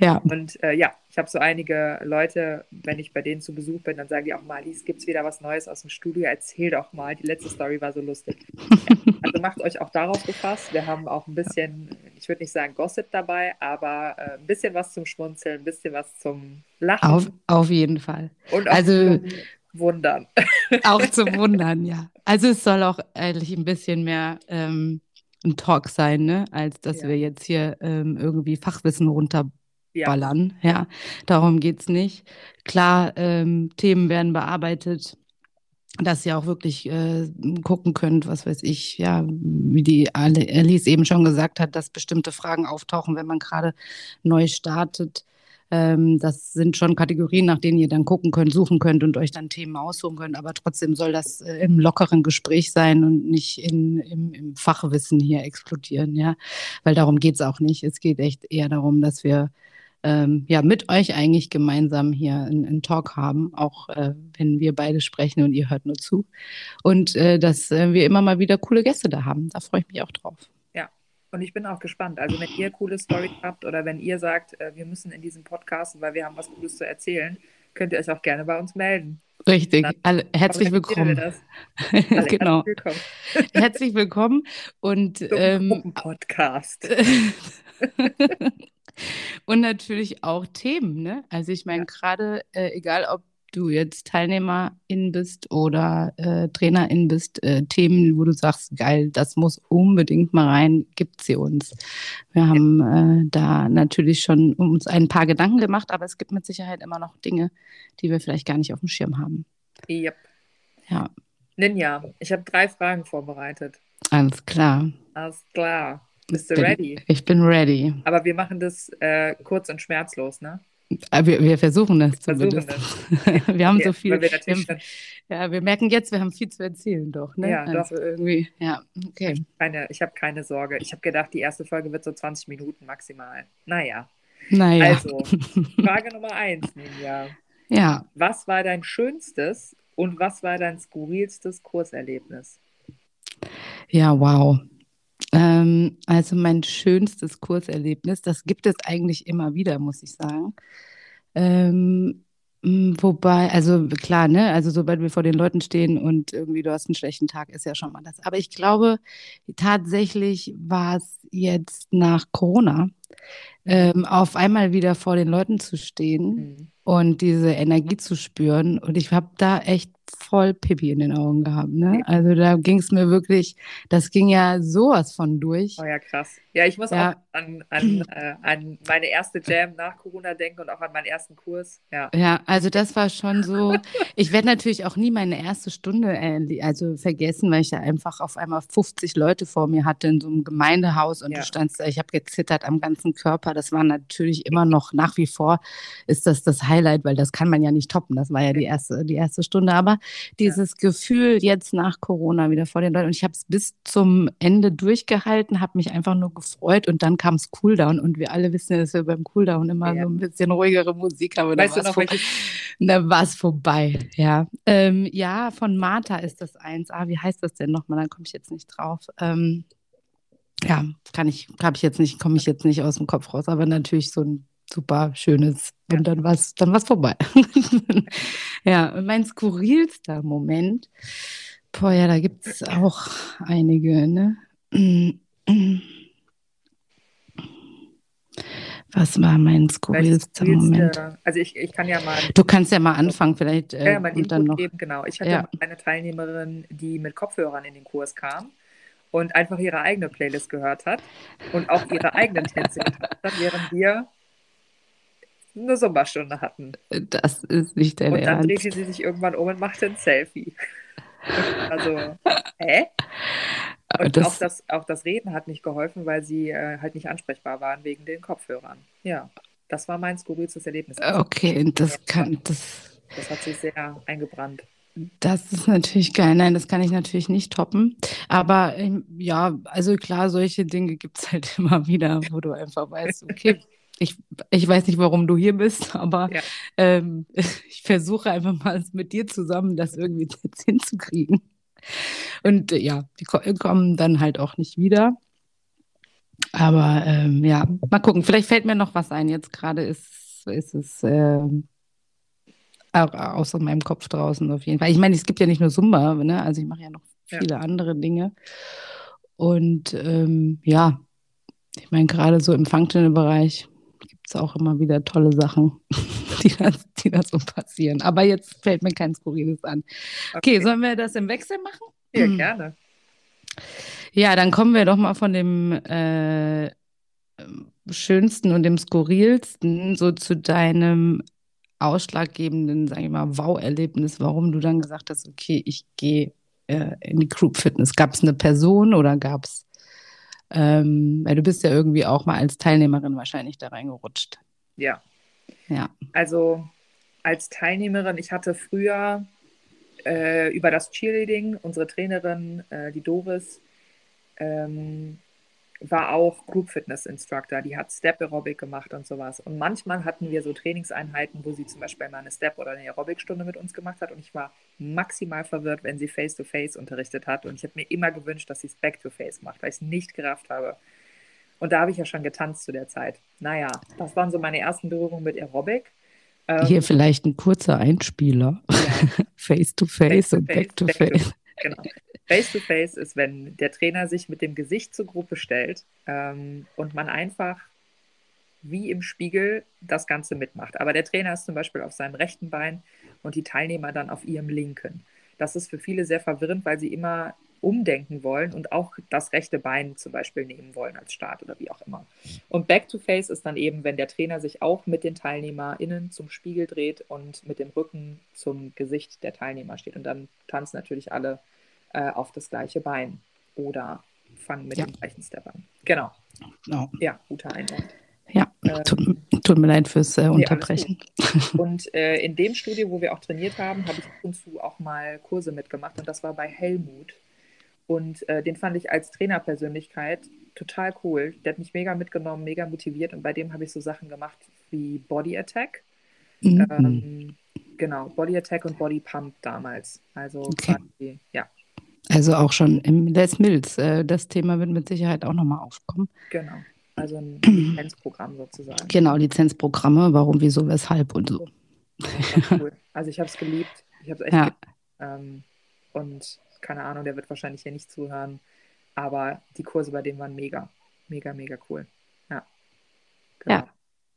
Ja. Und äh, ja, ich habe so einige Leute, wenn ich bei denen zu Besuch bin, dann sagen die auch mal, Lies, gibt es wieder was Neues aus dem Studio? Erzähl doch mal. Die letzte Story war so lustig. also macht euch auch darauf gefasst. Wir haben auch ein bisschen, ich würde nicht sagen Gossip dabei, aber äh, ein bisschen was zum Schmunzeln, ein bisschen was zum Lachen. Auf, auf jeden Fall. Und auch also, zum Wundern. Auch zum Wundern, ja. Also es soll auch eigentlich ein bisschen mehr. Ähm, ein Talk sein, ne? als dass Ja. wir jetzt hier ähm, irgendwie Fachwissen Ja. runterballern. Ja, darum geht es nicht. Klar, ähm, Themen werden bearbeitet, dass ihr auch wirklich äh, gucken könnt, was weiß ich, ja, wie die Alice eben schon gesagt hat, dass bestimmte Fragen auftauchen, wenn man gerade neu startet. Ähm, das sind schon Kategorien, nach denen ihr dann gucken könnt, suchen könnt und euch dann Themen aussuchen könnt. Aber trotzdem soll das äh, im lockeren Gespräch sein und nicht in, im, im Fachwissen hier explodieren, ja. Weil darum geht es auch nicht. Es geht echt eher darum, dass wir ähm, ja, mit euch eigentlich gemeinsam hier einen, Talk haben, auch äh, wenn wir beide sprechen und ihr hört nur zu. Und äh, dass äh, wir immer mal wieder coole Gäste da haben. Da freue ich mich auch drauf. Ja, und ich bin auch gespannt. Also wenn ihr coole Storys habt oder wenn ihr sagt, äh, wir müssen in diesem Podcast, weil wir haben was Cooles zu erzählen, könnt ihr euch auch gerne bei uns melden. Richtig. Alle, herzlich willkommen. Alle genau. herzlich willkommen Herzlich willkommen. Und, ähm, Gruppenpodcast. und natürlich auch Themen, ne? Also ich meine, Ja. gerade äh, egal, ob du jetzt Teilnehmerin bist oder äh, Trainerin bist, äh, Themen, wo du sagst, geil, das muss unbedingt mal rein, gibt sie uns. Wir haben äh, da natürlich schon uns ein paar Gedanken gemacht, aber es gibt mit Sicherheit immer noch Dinge, die wir vielleicht gar nicht auf dem Schirm haben. Yep. Ja, Ninja, ich habe drei Fragen vorbereitet. alles klar. Alles klar. Bist du Bin- ready? Ich bin ready. Aber wir machen das äh, kurz und schmerzlos, ne? Aber wir, wir versuchen das Versuchen zumindest. wir haben Okay, so viel. Wir wir ja, wir merken jetzt, wir haben viel zu erzählen, doch. Ne? Ja, also irgendwie, ja, okay. keine, ich habe keine Sorge. Ich habe gedacht, die erste Folge wird so 20 Minuten maximal. Naja. Naja. Also, Frage Nummer eins, Ninja. ja, Was war dein schönstes und was war dein skurrilstes Kurserlebnis? ja, wow. Ähm, also mein schönstes Kurserlebnis, das gibt es eigentlich immer wieder, muss ich sagen. Ähm, wobei, also klar, ne, also sobald wir vor den Leuten stehen und irgendwie du hast einen schlechten Tag, ist ja schon mal das. Aber ich glaube, tatsächlich war es jetzt nach Corona, ähm, auf einmal wieder vor den Leuten zu stehen Mhm. und diese Energie zu spüren. Und ich habe da echt voll Pipi in den Augen gehabt. Ne? Also da ging es mir wirklich, das ging ja sowas von durch. Oh ja, krass. Ja, ich muss Ja. auch an, an, äh, an meine erste Jam nach Corona denken und auch an meinen ersten Kurs. Ja. Ja, also das war schon so. Ich werde natürlich auch nie meine erste Stunde äh, also vergessen, weil ich ja einfach auf einmal 50 Leute vor mir hatte in so einem Gemeindehaus und Ja. du standst da, ich habe gezittert am ganzen Körper. Das war natürlich immer noch nach wie vor ist das das Highlight, weil das kann man ja nicht toppen. Das war ja die erste, die erste Stunde. Aber dieses Gefühl jetzt nach Corona wieder vor den Leuten und ich habe es bis zum Ende durchgehalten, habe mich einfach nur gefreut und dann kam es Cooldown und wir alle wissen, ja, dass wir beim Cooldown immer Ja. so ein bisschen ruhigere Musik haben. Weißt du noch, vor- war es vorbei, ja. Ähm, ja, von Martha ist das eins. Ah, wie heißt das denn nochmal? Dann komme ich jetzt nicht drauf. Ähm, ja, kann ich, habe ich jetzt nicht, komme ich jetzt nicht aus dem Kopf raus, aber natürlich so ein super schönes. Ja. Und dann war es dann war's vorbei. ja, mein skurrilster Moment, boah, ja, da gibt es auch einige, ne? Was war mein skurrilster Moment? skurrilste- Also ich, ich kann ja mal Du kannst ja mal anfangen, vielleicht. Äh, ja, mein und dann noch. geben, genau. Ich hatte Ja. mal eine Teilnehmerin, die mit Kopfhörern in den Kurs kam und einfach ihre eigene Playlist gehört hat und auch ihre eigenen Tänze getanzt hat, während wir eine Sommerstunde hatten. Das ist nicht dein Und dann Ernst. drehte sie sich irgendwann um und machte ein Selfie. Also, hä? Und das, auch, das, auch das Reden hat nicht geholfen, weil sie äh, halt nicht ansprechbar waren wegen den Kopfhörern. Ja, das war mein skurrilstes Erlebnis. okay, das kann, das, Das hat sich sehr eingebrannt. das ist natürlich geil. Nein, das kann ich natürlich nicht toppen. Aber ähm, ja, also klar, solche Dinge gibt es halt immer wieder, wo du einfach weißt, okay, ich, ich weiß nicht, warum du hier bist, aber Ja. ähm, ich versuche einfach mal mit dir zusammen das irgendwie jetzt hinzukriegen. Und äh, ja, die ko- kommen dann halt auch nicht wieder. Aber ähm, ja, mal gucken. Vielleicht fällt mir noch was ein. Jetzt gerade ist, ist es ähm, au- außer meinem Kopf draußen auf jeden Fall. Ich meine, es gibt ja nicht nur Zumba, ne? Also ich mache ja noch Ja. viele andere Dinge. Und ähm, ja, ich meine, gerade so im Functional-Bereich gibt es auch immer wieder tolle Sachen, die da, die da so passieren. Aber jetzt fällt mir kein Skurriles an. Okay, sollen wir das im Wechsel machen? Ja, Mhm. gerne. Ja, dann kommen wir doch mal von dem äh, schönsten und dem skurrilsten so zu deinem ausschlaggebenden, sage ich mal, Wow-Erlebnis, warum du dann gesagt hast, okay, ich gehe äh, in die Group Fitness. Gab es eine Person oder gab es, ähm, weil du bist ja irgendwie auch mal als Teilnehmerin wahrscheinlich da reingerutscht. Ja. Ja. Also als Teilnehmerin, ich hatte früher äh, über das Cheerleading, unsere Trainerin, äh, die Doris, ähm, war auch Group Fitness Instructor, die hat Step Aerobic gemacht und sowas. Und manchmal hatten wir so Trainingseinheiten, wo sie zum Beispiel mal eine Step oder eine Aerobic-Stunde mit uns gemacht hat. Und ich war maximal verwirrt, wenn sie Face-to-Face -face unterrichtet hat. Und ich habe mir immer gewünscht, dass sie es Back-to-Face -face macht, weil ich es nicht gerafft habe. Und da habe ich ja schon getanzt zu der Zeit. Naja, das waren so meine ersten Berührungen mit Aerobic. Ähm, Hier vielleicht ein kurzer Einspieler. Face-to-Face und Back-to-Face. Genau. Face-to-Face ist, wenn der Trainer sich mit dem Gesicht zur Gruppe stellt ähm, und man einfach wie im Spiegel das Ganze mitmacht. Aber der Trainer ist zum Beispiel auf seinem rechten Bein und die Teilnehmer dann auf ihrem linken. Das ist für viele sehr verwirrend, weil sie immer umdenken wollen und auch das rechte Bein zum Beispiel nehmen wollen als Start oder wie auch immer. Und Back-to-Face ist dann eben, wenn der Trainer sich auch mit den TeilnehmerInnen zum Spiegel dreht und mit dem Rücken zum Gesicht der Teilnehmer steht. Und dann tanzen natürlich alle äh, auf das gleiche Bein oder fangen mit ja. dem gleichen Step an. Genau. genau. Ja, guter Einwand. Ja, ähm, tut, tut, mir leid fürs äh, Unterbrechen. Nee, und äh, in dem Studio, wo wir auch trainiert haben, habe ich ab und zu auch mal Kurse mitgemacht und das war bei Helmut. Und äh, den fand ich als Trainerpersönlichkeit total cool. Der hat mich mega mitgenommen, mega motiviert und bei dem habe ich so Sachen gemacht wie Body Attack. Mhm. Ähm, genau, Body Attack und Body Pump damals. Also okay. quasi, ja, also auch schon im Les Mills. Äh, das Thema wird mit Sicherheit auch nochmal aufkommen. Genau. Also ein Lizenzprogramm sozusagen. Genau, Lizenzprogramme, warum, wieso, weshalb und so. cool. Also ich habe es geliebt. Ich habe es echt ja. geliebt. Ähm, und keine Ahnung, der wird wahrscheinlich hier nicht zuhören. Aber die Kurse bei dem waren mega. Mega, mega cool. Ja. Genau. Ja.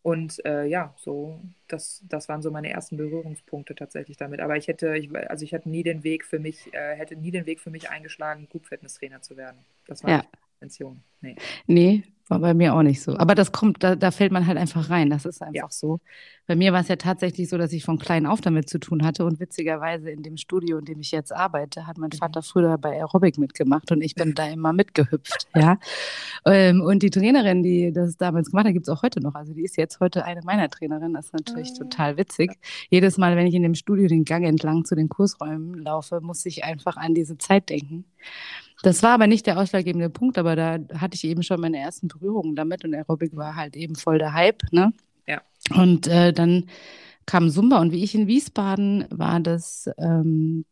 Und äh, ja, so, das, das waren so meine ersten Berührungspunkte tatsächlich damit. Aber ich hätte, ich, also ich hätte nie den Weg für mich, äh, hätte nie den Weg für mich eingeschlagen, Group Fitness Trainer zu werden. Das war ja. nicht Intention. Nee. nee, war bei mir auch nicht so. Aber das kommt, da, da fällt man halt einfach rein. Das ist einfach ja. so. Bei mir war es ja tatsächlich so, dass ich von klein auf damit zu tun hatte. Und witzigerweise in dem Studio, in dem ich jetzt arbeite, hat mein mhm. Vater früher bei Aerobic mitgemacht und ich bin da immer mitgehüpft. Ja. Ähm, und die Trainerin, die das damals gemacht hat, gibt es auch heute noch. Also die ist jetzt heute eine meiner Trainerinnen. Das ist natürlich ah. total witzig. Jedes Mal, wenn ich in dem Studio den Gang entlang zu den Kursräumen laufe, muss ich einfach an diese Zeit denken. Das war aber nicht der ausschlaggebende Punkt, aber da hatte ich eben schon meine ersten Berührungen damit und Aerobic war halt eben voll der Hype, ne? Ja. Und äh, dann kam Zumba und wie ich in Wiesbaden war das ähm,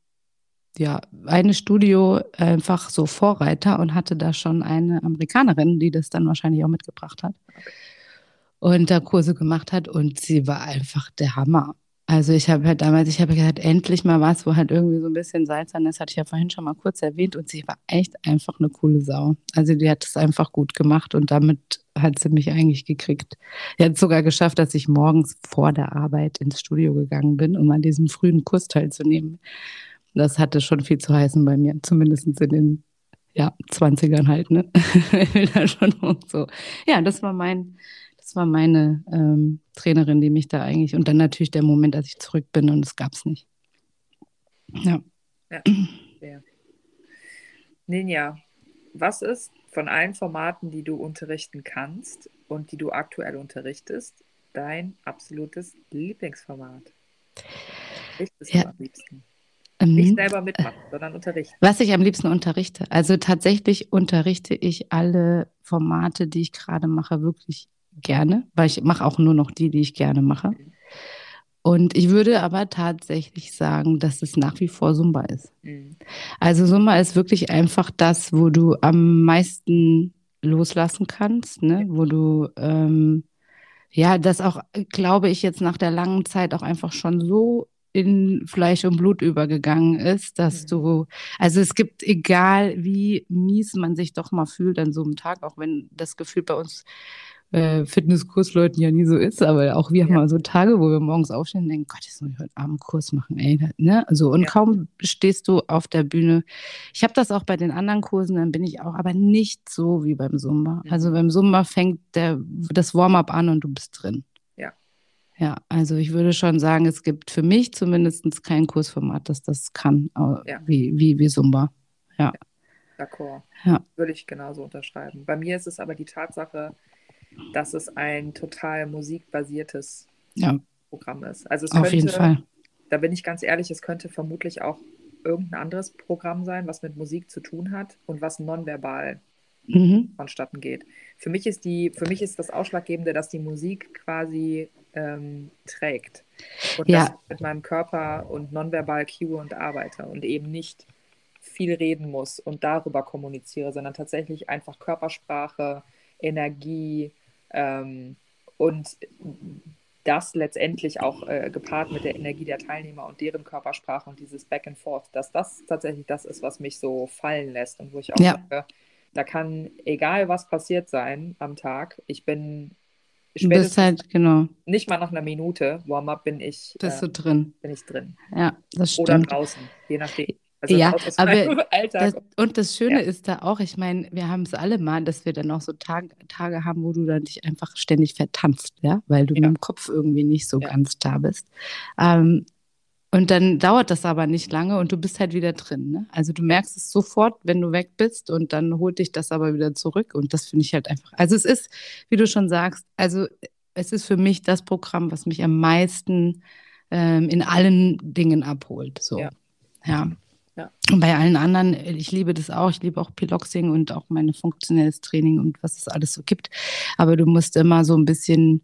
ja eine Studio einfach so Vorreiter und hatte da schon eine Amerikanerin, die das dann wahrscheinlich auch mitgebracht hat. Und da Kurse gemacht hat und sie war einfach der Hammer. Also ich habe halt damals, ich habe gesagt, endlich mal was, wo halt irgendwie so ein bisschen Salz an ist, hatte ich ja vorhin schon mal kurz erwähnt und sie war echt einfach eine coole Sau. Also die hat es einfach gut gemacht und damit hat sie mich eigentlich gekriegt. Sie hat es sogar geschafft, dass ich morgens vor der Arbeit ins Studio gegangen bin, um an diesem frühen Kurs teilzunehmen. Das hatte schon viel zu heißen bei mir, zumindest in den ja, 20ern halt, ne? schon so. Ja, das war mein, das war meine ähm, Trainerin, die mich da eigentlich, und dann natürlich der Moment, als ich zurück bin und es gab es nicht. Ja. ja. ja. Ninja, was ist von allen Formaten, die du unterrichten kannst und die du aktuell unterrichtest, dein absolutes Lieblingsformat? Richtest ja. am liebsten? Ähm, Nicht selber mitmachen, sondern unterrichten. Was ich am liebsten unterrichte. Also tatsächlich unterrichte ich alle Formate, die ich gerade mache, wirklich gerne, weil ich mache auch nur noch die, die ich gerne mache. Und ich würde aber tatsächlich sagen, dass es nach wie vor Zumba ist. Mhm. Also Zumba ist wirklich einfach das, wo du am meisten loslassen kannst, ne? wo du ähm, ja, das auch, glaube ich, jetzt nach der langen Zeit auch einfach schon so in Fleisch und Blut übergegangen ist, dass mhm. du, also es gibt, egal wie mies man sich doch mal fühlt an so einem Tag, auch wenn das Gefühl bei uns äh, Fitnesskursleuten ja nie so ist, aber auch wir ja. haben mal so Tage, wo wir morgens aufstehen und denken, Gott, jetzt muss ich heute Abend Kurs machen, ey. Ne? Also, und ja. kaum stehst du auf der Bühne. Ich habe das auch bei den anderen Kursen, dann bin ich auch, aber nicht so wie beim Zumba. Mhm. Also beim Zumba fängt der, das Warm-up an und du bist drin. Ja. Ja, also ich würde schon sagen, es gibt für mich zumindest kein Kursformat, das das kann, ja. wie, wie, wie Zumba. Ja. D'accord. Ja. Würde ich genauso unterschreiben. Bei mir ist es aber die Tatsache, dass es ein total musikbasiertes ja. Programm ist. Also es Auf könnte, jeden Fall. Da bin ich ganz ehrlich, es könnte vermutlich auch irgendein anderes Programm sein, was mit Musik zu tun hat und was nonverbal mhm. vonstatten geht. Für mich ist die, für mich ist das Ausschlaggebende, dass die Musik quasi ähm, trägt und ja. dass ich mit meinem Körper und nonverbal cue und arbeite und eben nicht viel reden muss und darüber kommuniziere, sondern tatsächlich einfach Körpersprache, Energie, ähm, und das letztendlich auch äh, gepaart mit der Energie der Teilnehmer und deren Körpersprache und dieses Back and Forth, dass das tatsächlich das ist, was mich so fallen lässt und wo ich auch ja. sage, da kann egal was passiert sein am Tag, ich bin bist halt, genau. Nicht mal nach einer Minute Warm-up bin ich, bist äh, du drin. bin ich drin. Ja, das stimmt. Oder draußen, je nachdem. Also ja, aber das, und das Schöne ja. ist da auch, ich meine, wir haben es alle mal, dass wir dann auch so Tage, Tage haben, wo du dann dich einfach ständig vertanzt, ja, weil du ja. mit dem Kopf irgendwie nicht so ja. ganz da bist. Ähm, und dann dauert das aber nicht lange und du bist halt wieder drin. Ne? Also du merkst es sofort, wenn du weg bist und dann holt dich das aber wieder zurück. Und das finde ich halt einfach. Also es ist, wie du schon sagst, also es ist für mich das Programm, was mich am meisten ähm, in allen Dingen abholt. So. Ja. Ja. Und bei allen anderen, ich liebe das auch, ich liebe auch Piloxing und auch mein funktionelles Training und was es alles so gibt. Aber du musst immer so ein bisschen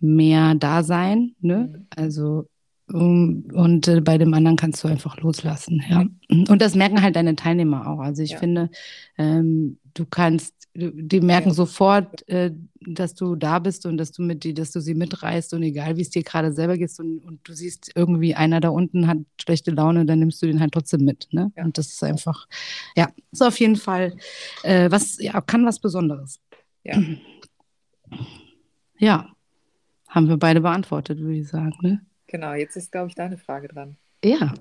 mehr da sein, ne? Mhm. Also um, und äh, bei dem anderen kannst du einfach loslassen, ja. Und das merken halt deine Teilnehmer auch. Also ich ja. finde, ähm, du kannst, die merken ja. sofort, äh, dass du da bist und dass du mit die, dass du sie mitreißt und egal wie es dir gerade selber geht und, und du siehst irgendwie einer da unten hat schlechte Laune, dann nimmst du den halt trotzdem mit. Ne? Ja. Und das ist einfach, ja, ist auf jeden Fall äh, was, ja, kann was Besonderes. Ja. Ja, haben wir beide beantwortet, würde ich sagen. Ne? Genau, jetzt ist, glaube ich, deine Frage dran. Ja.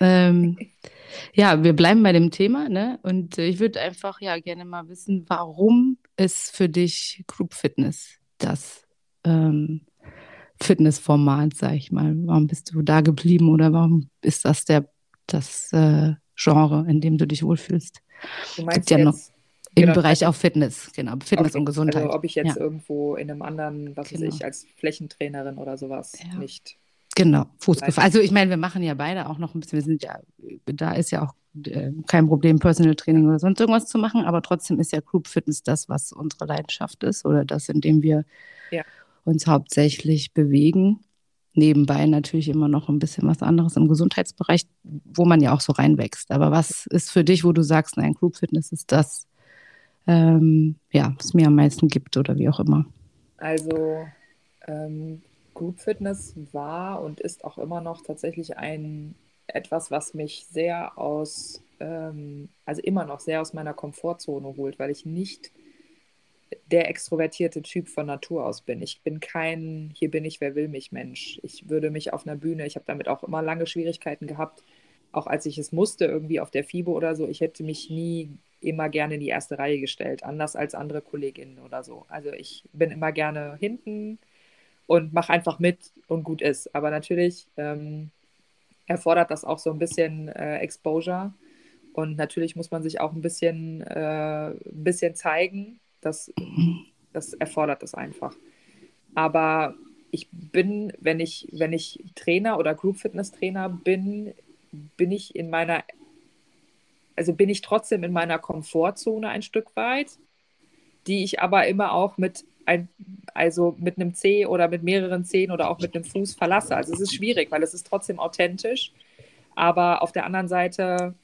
Ähm, ja, wir bleiben bei dem Thema, ne? Und ich würde einfach ja gerne mal wissen, warum ist für dich Group Fitness das ähm, Fitnessformat, sag ich mal? Warum bist du da geblieben oder warum ist das der das äh, Genre, in dem du dich wohlfühlst? Du meinst ja jetzt, noch im genau, Bereich auch Fitness, genau, Fitness okay. und Gesundheit. Also ob ich jetzt ja. irgendwo in einem anderen, was Genau. weiß ich, als Flächentrainerin oder sowas Ja. nicht. Genau. Vielleicht. Also ich meine, wir machen ja beide auch noch ein bisschen, wir sind ja, da ist ja auch äh, kein Problem, Personal Training oder sonst irgendwas zu machen, aber trotzdem ist ja Group Fitness das, was unsere Leidenschaft ist oder das, in dem wir Ja. uns hauptsächlich bewegen. Nebenbei natürlich immer noch ein bisschen was anderes im Gesundheitsbereich, wo man ja auch so reinwächst. Aber was ist für dich, wo du sagst, nein, Group Fitness ist das, ähm, ja, was mir am meisten gibt oder wie auch immer? Also ähm, Group Fitness war und ist auch immer noch tatsächlich ein etwas, was mich sehr aus, ähm, also immer noch sehr aus meiner Komfortzone holt, weil ich nicht der extrovertierte Typ von Natur aus bin. Ich bin kein, hier bin ich, wer will mich Mensch. Ich würde mich auf einer Bühne, ich habe damit auch immer lange Schwierigkeiten gehabt, auch als ich es musste, irgendwie auf der FIBO oder so, ich hätte mich nie immer gerne in die erste Reihe gestellt, anders als andere Kolleginnen oder so. Also ich bin immer gerne hinten und mache einfach mit und gut ist. Aber natürlich ähm, erfordert das auch so ein bisschen äh, Exposure. Und natürlich muss man sich auch ein bisschen, äh, ein bisschen zeigen. Das, das erfordert das einfach. Aber ich bin, wenn ich, wenn ich Trainer oder Group Fitness Trainer bin, bin ich in meiner, also bin ich trotzdem in meiner Komfortzone ein Stück weit, die ich aber immer auch mit ein, also mit einem C oder mit mehreren Zehen oder auch mit einem Fuß verlasse. Also es ist schwierig, weil es ist trotzdem authentisch. Aber auf der anderen Seite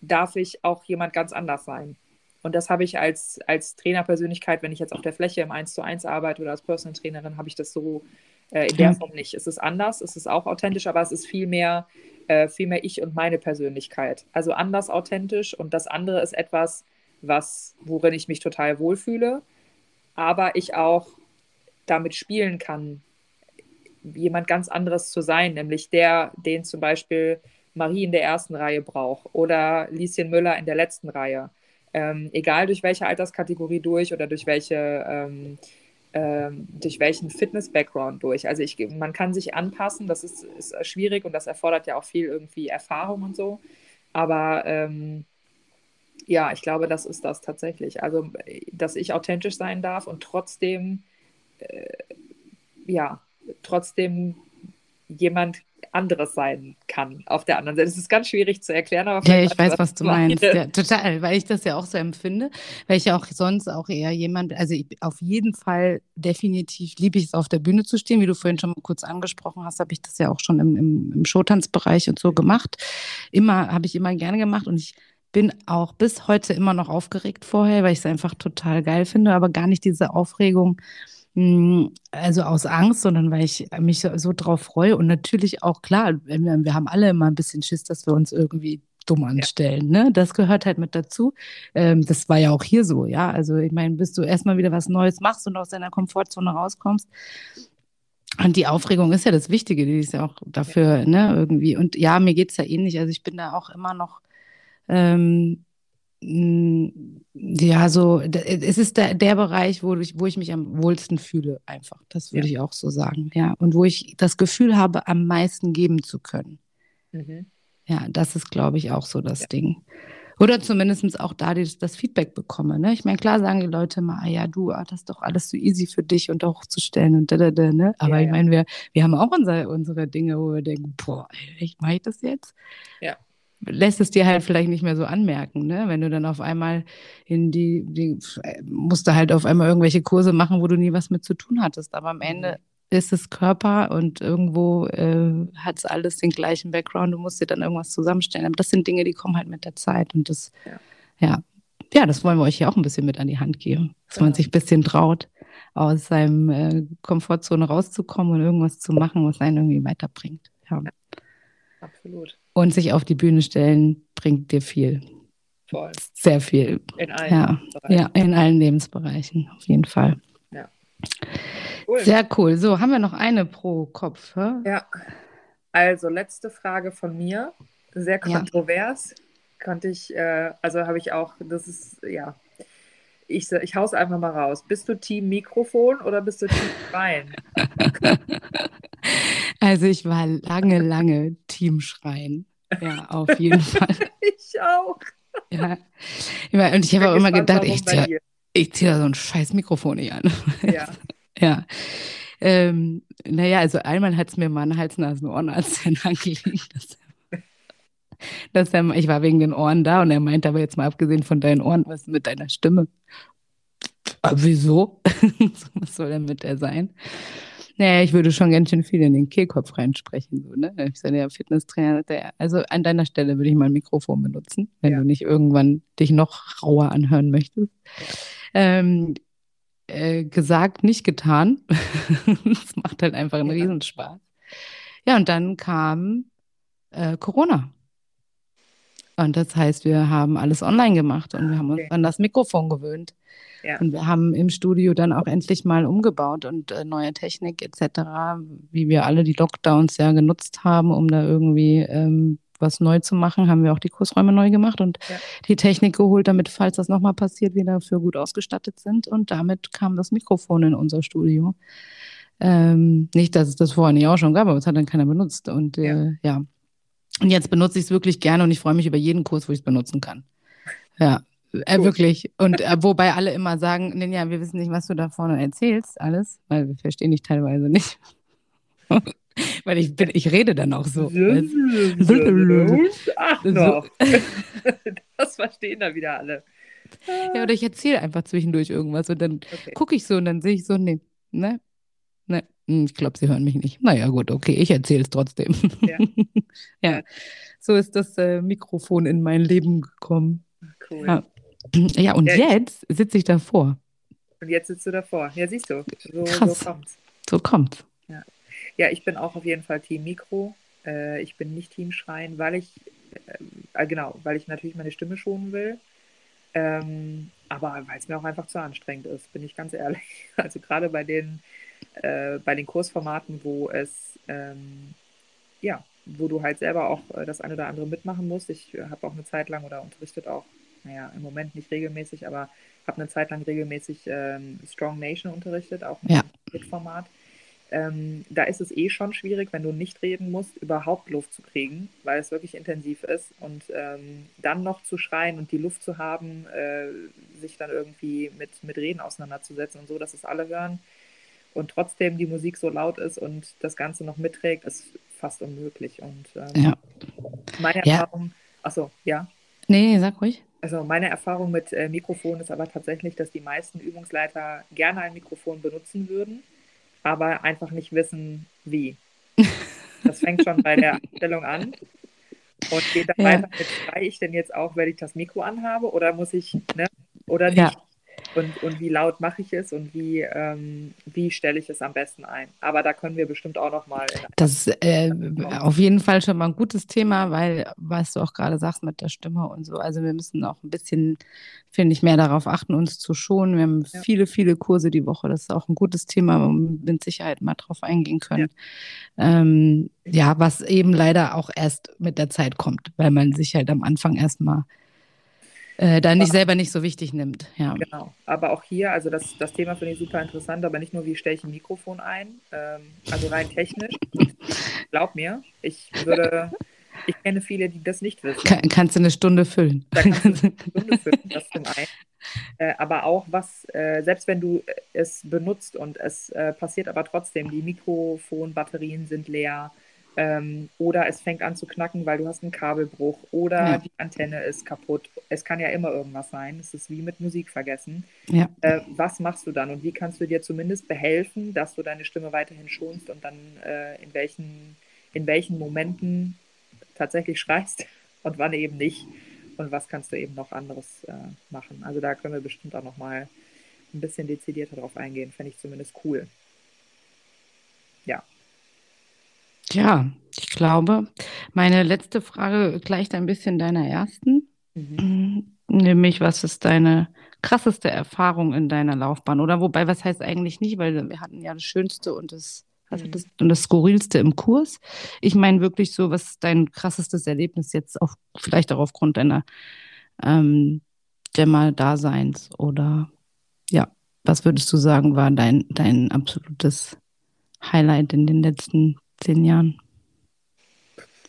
darf ich auch jemand ganz anders sein. Und das habe ich als, als Trainerpersönlichkeit, wenn ich jetzt auf der Fläche im 1 zu 1 arbeite oder als Personal Trainerin, habe ich das so äh, in der Ja. Form nicht. Es ist anders, es ist auch authentisch, aber es ist viel mehr, äh, viel mehr ich und meine Persönlichkeit. Also anders authentisch und das andere ist etwas, was, worin ich mich total wohlfühle, aber ich auch damit spielen kann, jemand ganz anderes zu sein, nämlich der, den zum Beispiel Marie in der ersten Reihe braucht oder Lieschen Müller in der letzten Reihe. Ähm, egal durch welche Alterskategorie durch oder durch welche ähm, ähm, durch welchen Fitness-Background durch. Also ich, man kann sich anpassen, das ist, ist schwierig und das erfordert ja auch viel irgendwie Erfahrung und so. Aber ähm, ja, ich glaube, das ist das tatsächlich. Also, dass ich authentisch sein darf und trotzdem, äh, ja, trotzdem jemand anderes sein kann auf der anderen Seite. Das ist ganz schwierig zu erklären, aber ja, ich weiß, was du meinst. Ja, total, weil ich das ja auch so empfinde, weil ich ja auch sonst auch eher jemand, also ich, auf jeden Fall definitiv liebe ich es auf der Bühne zu stehen, wie du vorhin schon mal kurz angesprochen hast, habe ich das ja auch schon im, im, im Showtanzbereich und so gemacht. Immer, habe ich immer gerne gemacht und ich bin auch bis heute immer noch aufgeregt vorher, weil ich es einfach total geil finde, aber gar nicht diese Aufregung, hm, also aus Angst, sondern weil ich mich so drauf freue und natürlich auch klar, wir haben alle immer ein bisschen Schiss, dass wir uns irgendwie dumm anstellen. Ja. Ne? Das gehört halt mit dazu. Ähm, das war ja auch hier so, ja. Also ich meine, bis du erstmal wieder was Neues machst und aus deiner Komfortzone rauskommst. Und die Aufregung ist ja das Wichtige, die ist ja auch dafür, ja. ne, irgendwie. Und ja, mir geht es ja ähnlich. Also ich bin da auch immer noch ähm, ja, so, es ist der, der Bereich, wo ich, wo ich mich am wohlsten fühle, einfach. Das würde ja. ich auch so sagen, ja. Und wo ich das Gefühl habe, am meisten geben zu können. Mhm. Ja, das ist, glaube ich, auch so das ja. Ding. Oder zumindest auch da das, das Feedback bekomme. Ne? Ich meine, klar sagen die Leute mal, ah, ja, du, ah, das ist doch alles so easy für dich und hochzustellen und da, da, da, ne? Aber ja, ich meine, wir, wir haben auch unsere, unsere Dinge, wo wir denken, boah, echt, mache ich das jetzt? Ja lässt es dir halt vielleicht nicht mehr so anmerken, ne? Wenn du dann auf einmal in die, die musst du halt auf einmal irgendwelche Kurse machen, wo du nie was mit zu tun hattest. Aber am Ende mhm. ist es Körper und irgendwo äh, hat es alles den gleichen Background. Du musst dir dann irgendwas zusammenstellen. Aber das sind Dinge, die kommen halt mit der Zeit. Und das, ja, ja, ja das wollen wir euch ja auch ein bisschen mit an die Hand geben. Dass genau. man sich ein bisschen traut, aus seinem äh, Komfortzone rauszukommen und irgendwas zu machen, was einen irgendwie weiterbringt. Ja. Absolut. Und sich auf die Bühne stellen bringt dir viel. Voll. Sehr viel. In allen ja. Ja, in allen Lebensbereichen, auf jeden Fall. Ja. Cool. Sehr cool. So, haben wir noch eine pro Kopf. Hä? Ja. Also, letzte Frage von mir. Sehr kontrovers. Ja. Konnte ich, äh, also habe ich auch, das ist, ja, ich, ich hau's einfach mal raus. Bist du Team Mikrofon oder bist du Team Schreien? Also ich war lange, lange Team Schreien. Ja, auf jeden Fall. ich auch. Ja. Und ich habe auch immer gedacht, ich ziehe zieh da so ein scheiß Mikrofon nicht an. Ja. ja. Ähm, naja, also einmal hat es mir mal einen Hals-Nasen-Ohrenarzt angelegt. Dass, dass er, ich war wegen den Ohren da und er meinte aber jetzt mal abgesehen von deinen Ohren, was mit deiner Stimme? Aber wieso? was soll denn mit der sein? Naja, ich würde schon ganz schön viel in den Kehlkopf reinsprechen. So, ne? Ich bin ja Fitnesstrainer. Der, also an deiner Stelle würde ich mal ein Mikrofon benutzen, wenn ja. du nicht irgendwann dich noch rauer anhören möchtest. Ähm, äh, gesagt, nicht getan. das macht halt einfach einen ja. Riesenspaß. Ja, und dann kam äh, Corona. Und das heißt, wir haben alles online gemacht und wir haben uns okay. an das Mikrofon gewöhnt. Ja. Und wir haben im Studio dann auch endlich mal umgebaut und äh, neue Technik etc., wie wir alle die Lockdowns ja genutzt haben, um da irgendwie ähm, was neu zu machen, haben wir auch die Kursräume neu gemacht und ja. die Technik geholt, damit, falls das nochmal passiert, wir dafür gut ausgestattet sind. Und damit kam das Mikrofon in unser Studio. Ähm, nicht, dass es das vorher nicht auch schon gab, aber es hat dann keiner benutzt. Und äh, ja. Und jetzt benutze ich es wirklich gerne und ich freue mich über jeden Kurs, wo ich es benutzen kann. Ja, äh, wirklich. Und äh, wobei alle immer sagen, Ninja, wir wissen nicht, was du da vorne erzählst, alles, weil wir verstehen dich teilweise nicht. weil ich bin, ich rede dann auch so. Ach noch. das verstehen da wieder alle. Ja, oder ich erzähle einfach zwischendurch irgendwas und dann okay. gucke ich so und dann sehe ich so, nee, ne? Hm, ich glaube, sie hören mich nicht. Naja, gut, okay, ich erzähle es trotzdem. Ja. ja. so ist das äh, Mikrofon in mein Leben gekommen. Cool. Ja. Ja, und ja, jetzt sitze ich davor. Und jetzt sitzt du davor. Ja, siehst du. So, Krass. so kommt's. So kommt's. Ja. ja, ich bin auch auf jeden Fall Team Mikro. Äh, ich bin nicht Team Schreien, weil ich, äh, äh, genau, weil ich natürlich meine Stimme schonen will. Ähm, aber weil es mir auch einfach zu anstrengend ist, bin ich ganz ehrlich. Also gerade bei den, äh, bei den Kursformaten, wo es, ähm, ja, wo du halt selber auch äh, das eine oder andere mitmachen musst. Ich äh, habe auch eine Zeit lang oder unterrichtet auch, naja, im Moment nicht regelmäßig, aber habe eine Zeit lang regelmäßig ähm, Strong Nation unterrichtet, auch ja. mit Format. Ähm, da ist es eh schon schwierig, wenn du nicht reden musst, überhaupt Luft zu kriegen, weil es wirklich intensiv ist. Und ähm, dann noch zu schreien und die Luft zu haben, äh, sich dann irgendwie mit, mit Reden auseinanderzusetzen und so, dass es alle hören und trotzdem die Musik so laut ist und das Ganze noch mitträgt, ist fast unmöglich. Und ähm, ja. meine Ja. Erfahrung, achso, ja. Nee, sag ruhig. Also meine Erfahrung mit äh, Mikrofon ist aber tatsächlich, dass die meisten Übungsleiter gerne ein Mikrofon benutzen würden, aber einfach nicht wissen, wie. Das fängt schon bei der Einstellung an und geht dann Ja. weiter mit, schreie ich denn jetzt auch, wenn ich das Mikro anhabe oder muss ich, ne, oder nicht? Ja. Und, und wie laut mache ich es und wie, ähm, wie stelle ich es am besten ein? Aber da können wir bestimmt auch noch mal in Das ist äh, auf jeden Fall schon mal ein gutes Thema, weil, was du auch gerade sagst mit der Stimme und so, also wir müssen auch ein bisschen, finde ich, mehr darauf achten, uns zu schonen. Wir haben Ja. viele, viele Kurse die Woche. Das ist auch ein gutes Thema, wo wir mit Sicherheit mal drauf eingehen können. Ähm, ja, was eben leider auch erst mit der Zeit kommt, weil man sich halt am Anfang erstmal äh, da nicht selber nicht so wichtig nimmt. Ja. Genau. Aber auch hier, also das, das Thema finde ich super interessant, aber nicht nur, wie stelle ich ein Mikrofon ein, ähm, also rein technisch. Glaub mir, ich würde, ich kenne viele, die das nicht wissen. Kann, kannst du eine Stunde füllen. Da kannst du eine Stunde füllen, das zum einen. Äh, aber auch was, äh, selbst wenn du es benutzt und es äh, passiert aber trotzdem, die Mikrofonbatterien sind leer ähm, oder es fängt an zu knacken, weil du hast einen Kabelbruch oder Ja. die Antenne ist kaputt. Es kann ja immer irgendwas sein. Es ist wie mit Musik vergessen. ja. Äh, was machst du dann und wie kannst du dir zumindest behelfen, dass du deine Stimme weiterhin schonst und dann äh, in, welchen, in welchen Momenten tatsächlich schreist und wann eben nicht und was kannst du eben noch anderes äh, machen. Also da können wir bestimmt auch noch mal ein bisschen dezidierter drauf eingehen, fände ich zumindest cool. Ja, Ja, ich glaube, meine letzte Frage gleicht ein bisschen deiner ersten. mhm. Nämlich, was ist deine krasseste Erfahrung in deiner Laufbahn? Oder wobei, was heißt eigentlich nicht, weil wir hatten ja das Schönste und das, also Mhm. das, und das Skurrilste im Kurs. Ich meine wirklich so, was ist dein krassestes Erlebnis jetzt auf, vielleicht auch aufgrund deiner ähm, Dämmer-Daseins oder ja, was würdest du sagen, war dein, dein absolutes Highlight in den letzten zehn Jahren?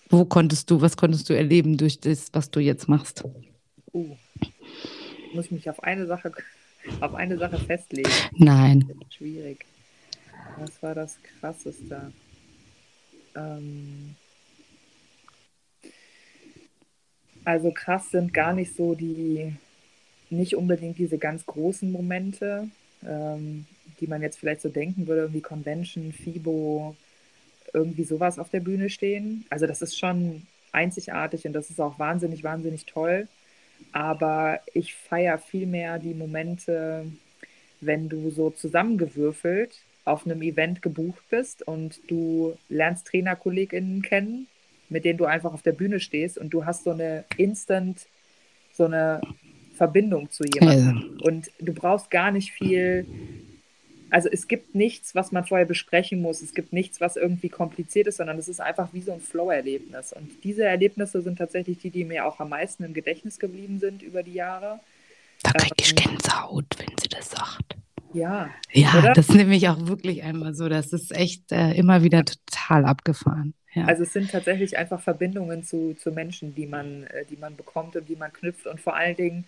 Wo konntest du, was konntest du erleben durch das, was du jetzt machst? uh. muss ich mich auf eine Sache, auf eine Sache festlegen. Nein. Schwierig. Was war das Krasseste? Ähm, also krass sind gar nicht so die, nicht unbedingt diese ganz großen Momente, ähm, die man jetzt vielleicht so denken würde, wie Convention, FIBO, irgendwie sowas auf der Bühne stehen. Also das ist schon einzigartig und das ist auch wahnsinnig, wahnsinnig toll. Aber ich feiere viel mehr die Momente, wenn du so zusammengewürfelt auf einem Event gebucht bist und du lernst TrainerkollegInnen kennen, mit denen du einfach auf der Bühne stehst und du hast so eine Instant, so eine Verbindung zu jemandem. Also, Und du brauchst gar nicht viel. Also es gibt nichts, was man vorher besprechen muss. Es gibt nichts, was irgendwie kompliziert ist, sondern es ist einfach wie so ein Flow-Erlebnis. Und diese Erlebnisse sind tatsächlich die, die mir auch am meisten im Gedächtnis geblieben sind über die Jahre. da kriege ich Ähm, Gänsehaut, wenn sie das sagt. Ja, Ja, oder? das nehme ich auch wirklich einmal so. Das ist echt äh, immer wieder total abgefahren. Ja. Also es sind tatsächlich einfach Verbindungen zu, zu Menschen, die man, äh, die man bekommt und die man knüpft. Und vor allen Dingen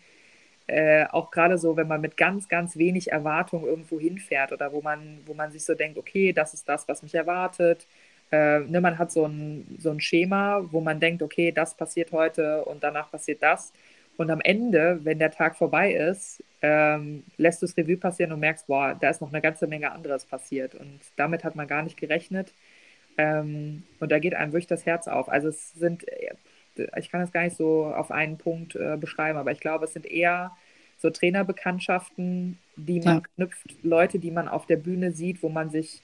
äh, auch gerade so, wenn man mit ganz, ganz wenig Erwartung irgendwo hinfährt oder wo man, wo man sich so denkt, okay, das ist das, was mich erwartet. Äh, ne, man hat so ein, so ein Schema, wo man denkt, okay, das passiert heute und danach passiert das. Und am Ende, wenn der Tag vorbei ist, ähm, lässt du das Revue passieren und merkst, boah, da ist noch eine ganze Menge anderes passiert. Und damit hat man gar nicht gerechnet. Ähm, und da geht einem wirklich das Herz auf. Also es sind, äh, ich kann das gar nicht so auf einen Punkt äh, beschreiben, aber ich glaube, es sind eher so Trainerbekanntschaften, die man Ja. knüpft, Leute, die man auf der Bühne sieht, wo man sich,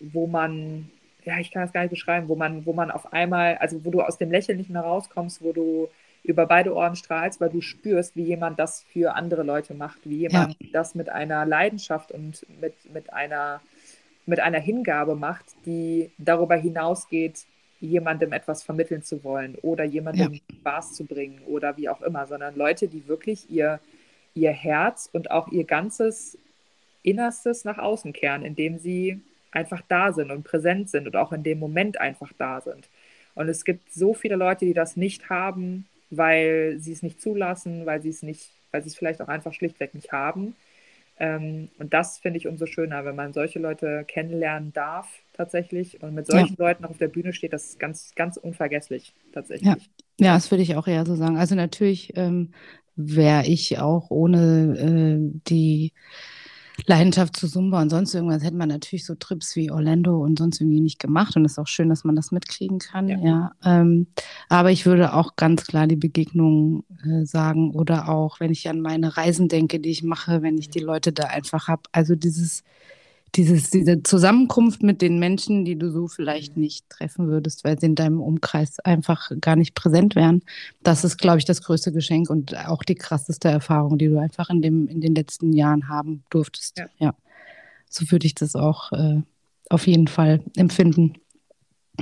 wo man, ja, ich kann das gar nicht beschreiben, wo man, wo man auf einmal, also wo du aus dem Lächeln nicht mehr rauskommst, wo du über beide Ohren strahlst, weil du spürst, wie jemand das für andere Leute macht, wie jemand ja. das mit einer Leidenschaft und mit, mit, einer, mit einer Hingabe macht, die darüber hinausgeht, jemandem etwas vermitteln zu wollen oder jemandem ja. Spaß zu bringen oder wie auch immer, sondern Leute, die wirklich ihr, ihr Herz und auch ihr ganzes Innerstes nach außen kehren, indem sie einfach da sind und präsent sind und auch in dem Moment einfach da sind. Und es gibt so viele Leute, die das nicht haben, weil sie es nicht zulassen, weil sie es nicht, weil sie es vielleicht auch einfach schlichtweg nicht haben. Ähm, und das finde ich umso schöner, wenn man solche Leute kennenlernen darf tatsächlich und mit solchen ja. Leuten auf der Bühne steht, das ist ganz, ganz unvergesslich tatsächlich. Ja, ja das würde ich auch eher so sagen. Also natürlich ähm, wäre ich auch ohne äh, die Leidenschaft zu Zumba und sonst irgendwas hätte man natürlich so Trips wie Orlando und sonst irgendwie nicht gemacht. Und es ist auch schön, dass man das mitkriegen kann. Ja. ja. Ähm, aber ich würde auch ganz klar die Begegnungen äh, sagen oder auch, wenn ich an meine Reisen denke, die ich mache, wenn ich die Leute da einfach habe. Also dieses dieses, diese Zusammenkunft mit den Menschen, die du so vielleicht nicht treffen würdest, weil sie in deinem Umkreis einfach gar nicht präsent wären. Das ist, glaube ich, das größte Geschenk und auch die krasseste Erfahrung, die du einfach in, dem, in den letzten Jahren haben durftest. Ja. ja. So würde ich das auch äh, auf jeden Fall empfinden.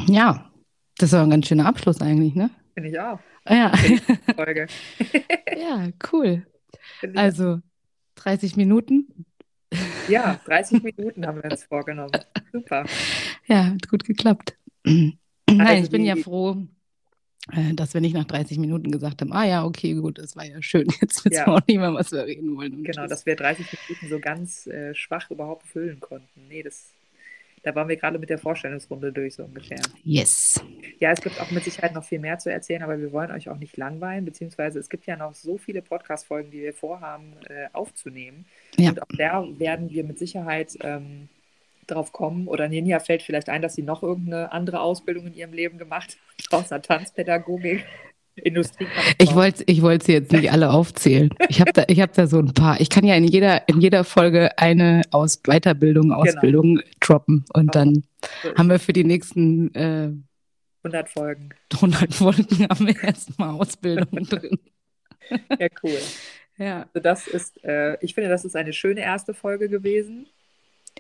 Ja, das war ein ganz schöner Abschluss eigentlich, ne? Finde ich auch. Ah, ja. Folge. ja, cool. Also 30 Minuten ja, 30 Minuten haben wir uns vorgenommen. Super. Ja, hat gut geklappt. Nein, also ich bin ja froh, äh, dass wir nicht nach 30 Minuten gesagt haben, ah ja, okay, gut, das war ja schön, jetzt wissen ja. wir auch nicht mehr, was wir reden wollen. Genau, tschüss. dass wir 30 Minuten so ganz äh, schwach überhaupt füllen konnten. Nee, das da waren wir gerade mit der Vorstellungsrunde durch, so ungefähr. Yes. Ja, es gibt auch mit Sicherheit noch viel mehr zu erzählen, aber wir wollen euch auch nicht langweilen, beziehungsweise es gibt ja noch so viele Podcast-Folgen, die wir vorhaben äh, aufzunehmen. Ja. Und auch da werden wir mit Sicherheit ähm, drauf kommen. Oder Ninja fällt vielleicht ein, dass sie noch irgendeine andere Ausbildung in ihrem Leben gemacht hat, außer Tanzpädagogik. Industrie. Ich wollte ich wollte sie jetzt nicht alle aufzählen. Ich habe da, hab da so ein paar. Ich kann ja in jeder, in jeder Folge eine Aus Weiterbildung, genau. Ausbildung genau. droppen. Und dann so haben wir für die nächsten äh, 100 Folgen. 100 Folgen haben wir erstmal Ausbildung drin. Ja, cool. Ja. Also das ist, äh, ich finde, das ist eine schöne erste Folge gewesen.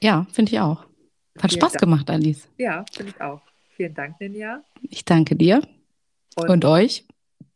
Ja, finde ich auch. Hat Vielen Spaß Dank. gemacht, Alice. Ja, finde ich auch. Vielen Dank, Ninja. Ich danke dir. Und, und euch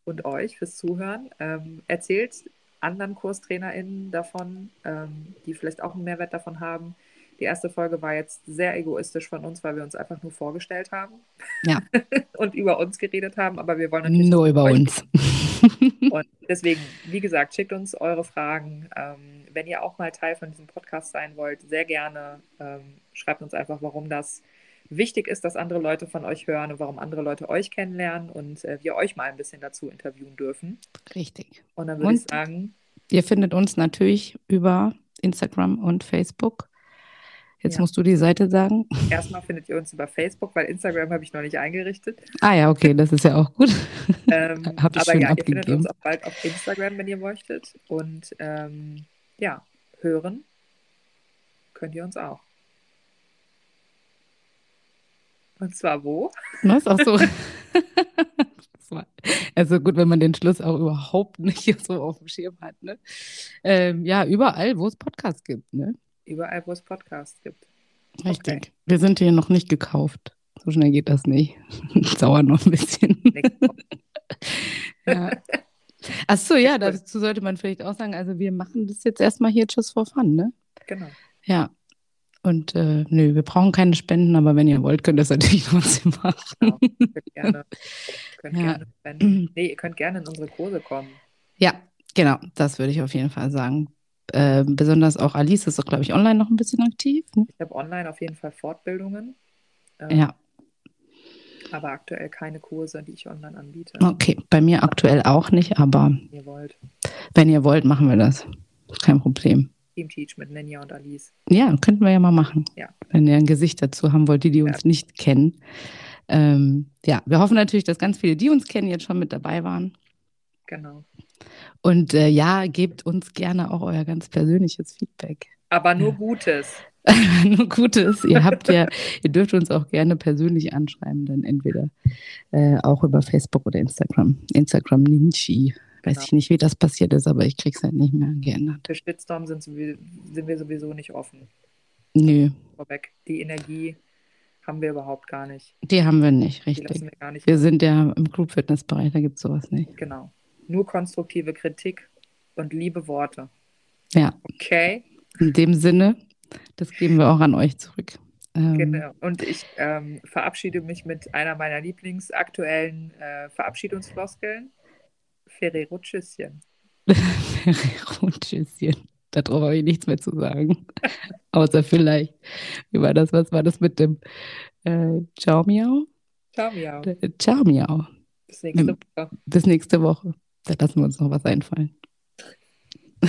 und euch fürs Zuhören. Ähm, erzählt anderen KurstrainerInnen davon, ähm, die vielleicht auch einen Mehrwert davon haben. Die erste Folge war jetzt sehr egoistisch von uns, weil wir uns einfach nur vorgestellt haben ja. und über uns geredet haben, aber wir wollen natürlich nur über uns. und deswegen, wie gesagt, schickt uns eure Fragen. Ähm, wenn ihr auch mal Teil von diesem Podcast sein wollt, sehr gerne. Ähm, schreibt uns einfach, warum das wichtig ist, dass andere Leute von euch hören und warum andere Leute euch kennenlernen und äh, wir euch mal ein bisschen dazu interviewen dürfen. Richtig. Und dann würde ich sagen. Ihr findet uns natürlich über Instagram und Facebook. Jetzt ja. musst du die Seite sagen. Erstmal findet ihr uns über Facebook, weil Instagram habe ich noch nicht eingerichtet. Ah ja, okay, das ist ja auch gut. ähm, aber schön ja, abgegeben. ihr findet uns auch bald auf Instagram, wenn ihr möchtet. Und ähm, ja, hören könnt ihr uns auch. Und zwar wo? Was? Ach so. also gut, wenn man den Schluss auch überhaupt nicht so auf dem Schirm hat. Ne? Ähm, ja, überall, wo es Podcasts gibt. Ne? Überall, wo es Podcasts gibt. Richtig. Okay. Wir sind hier noch nicht gekauft. So schnell geht das nicht. Das dauert noch ein bisschen. ja. Ach so, ja, dazu sollte man vielleicht auch sagen, also wir machen das jetzt erstmal hier just for fun, ne? Genau. Ja, und äh, nö, wir brauchen keine Spenden, aber wenn ihr wollt, könnt ihr das natürlich trotzdem machen. Genau, könnt gerne, könnt ja. gerne spenden. Nee, ihr könnt gerne in unsere Kurse kommen. Ja, genau, das würde ich auf jeden Fall sagen. Äh, besonders auch Alice ist glaube ich, online noch ein bisschen aktiv. Ne? Ich habe online auf jeden Fall Fortbildungen. Ähm, ja. Aber aktuell keine Kurse, die ich online anbiete. Okay, bei mir aktuell auch nicht, aber wenn ihr wollt, wenn ihr wollt machen wir das. Kein Problem. Team mit Ninja und Alice. Ja, könnten wir ja mal machen. Ja. Wenn ihr ein Gesicht dazu haben wollt, die, die uns ja. nicht kennen. Ähm, ja, wir hoffen natürlich, dass ganz viele, die uns kennen, jetzt schon mit dabei waren. Genau. Und äh, ja, gebt uns gerne auch euer ganz persönliches Feedback. Aber nur Gutes. nur Gutes. Ihr habt ja, ihr dürft uns auch gerne persönlich anschreiben, dann entweder äh, auch über Facebook oder Instagram. Instagram Ninchi. Weiß Genau. ich nicht, wie das passiert ist, aber ich krieg's halt nicht mehr geändert. Für Shitstorm sind, wir- sind wir sowieso nicht offen. Nö, Vorweg. Die Energie haben wir überhaupt gar nicht. die haben wir nicht, richtig. wir gar nicht. Wir sind ja im Group-Fitness-Bereich, da gibt's sowas nicht. Genau. Nur konstruktive Kritik und liebe Worte. Ja, Okay? in dem Sinne, das geben wir auch an euch zurück. Ähm, Genau. Und ich ähm, verabschiede mich mit einer meiner lieblingsaktuellen äh, Verabschiedungsfloskeln. Ferrero Tschüsschen. Ferrero Tschüsschen. Darauf habe ich nichts mehr zu sagen. Außer vielleicht, wie war das, was war das mit dem äh, Ciao Miau? Ciao, miau. Äh, Ciao Miau. Bis nächste Woche. Bis nächste Woche. Da lassen wir uns noch was einfallen.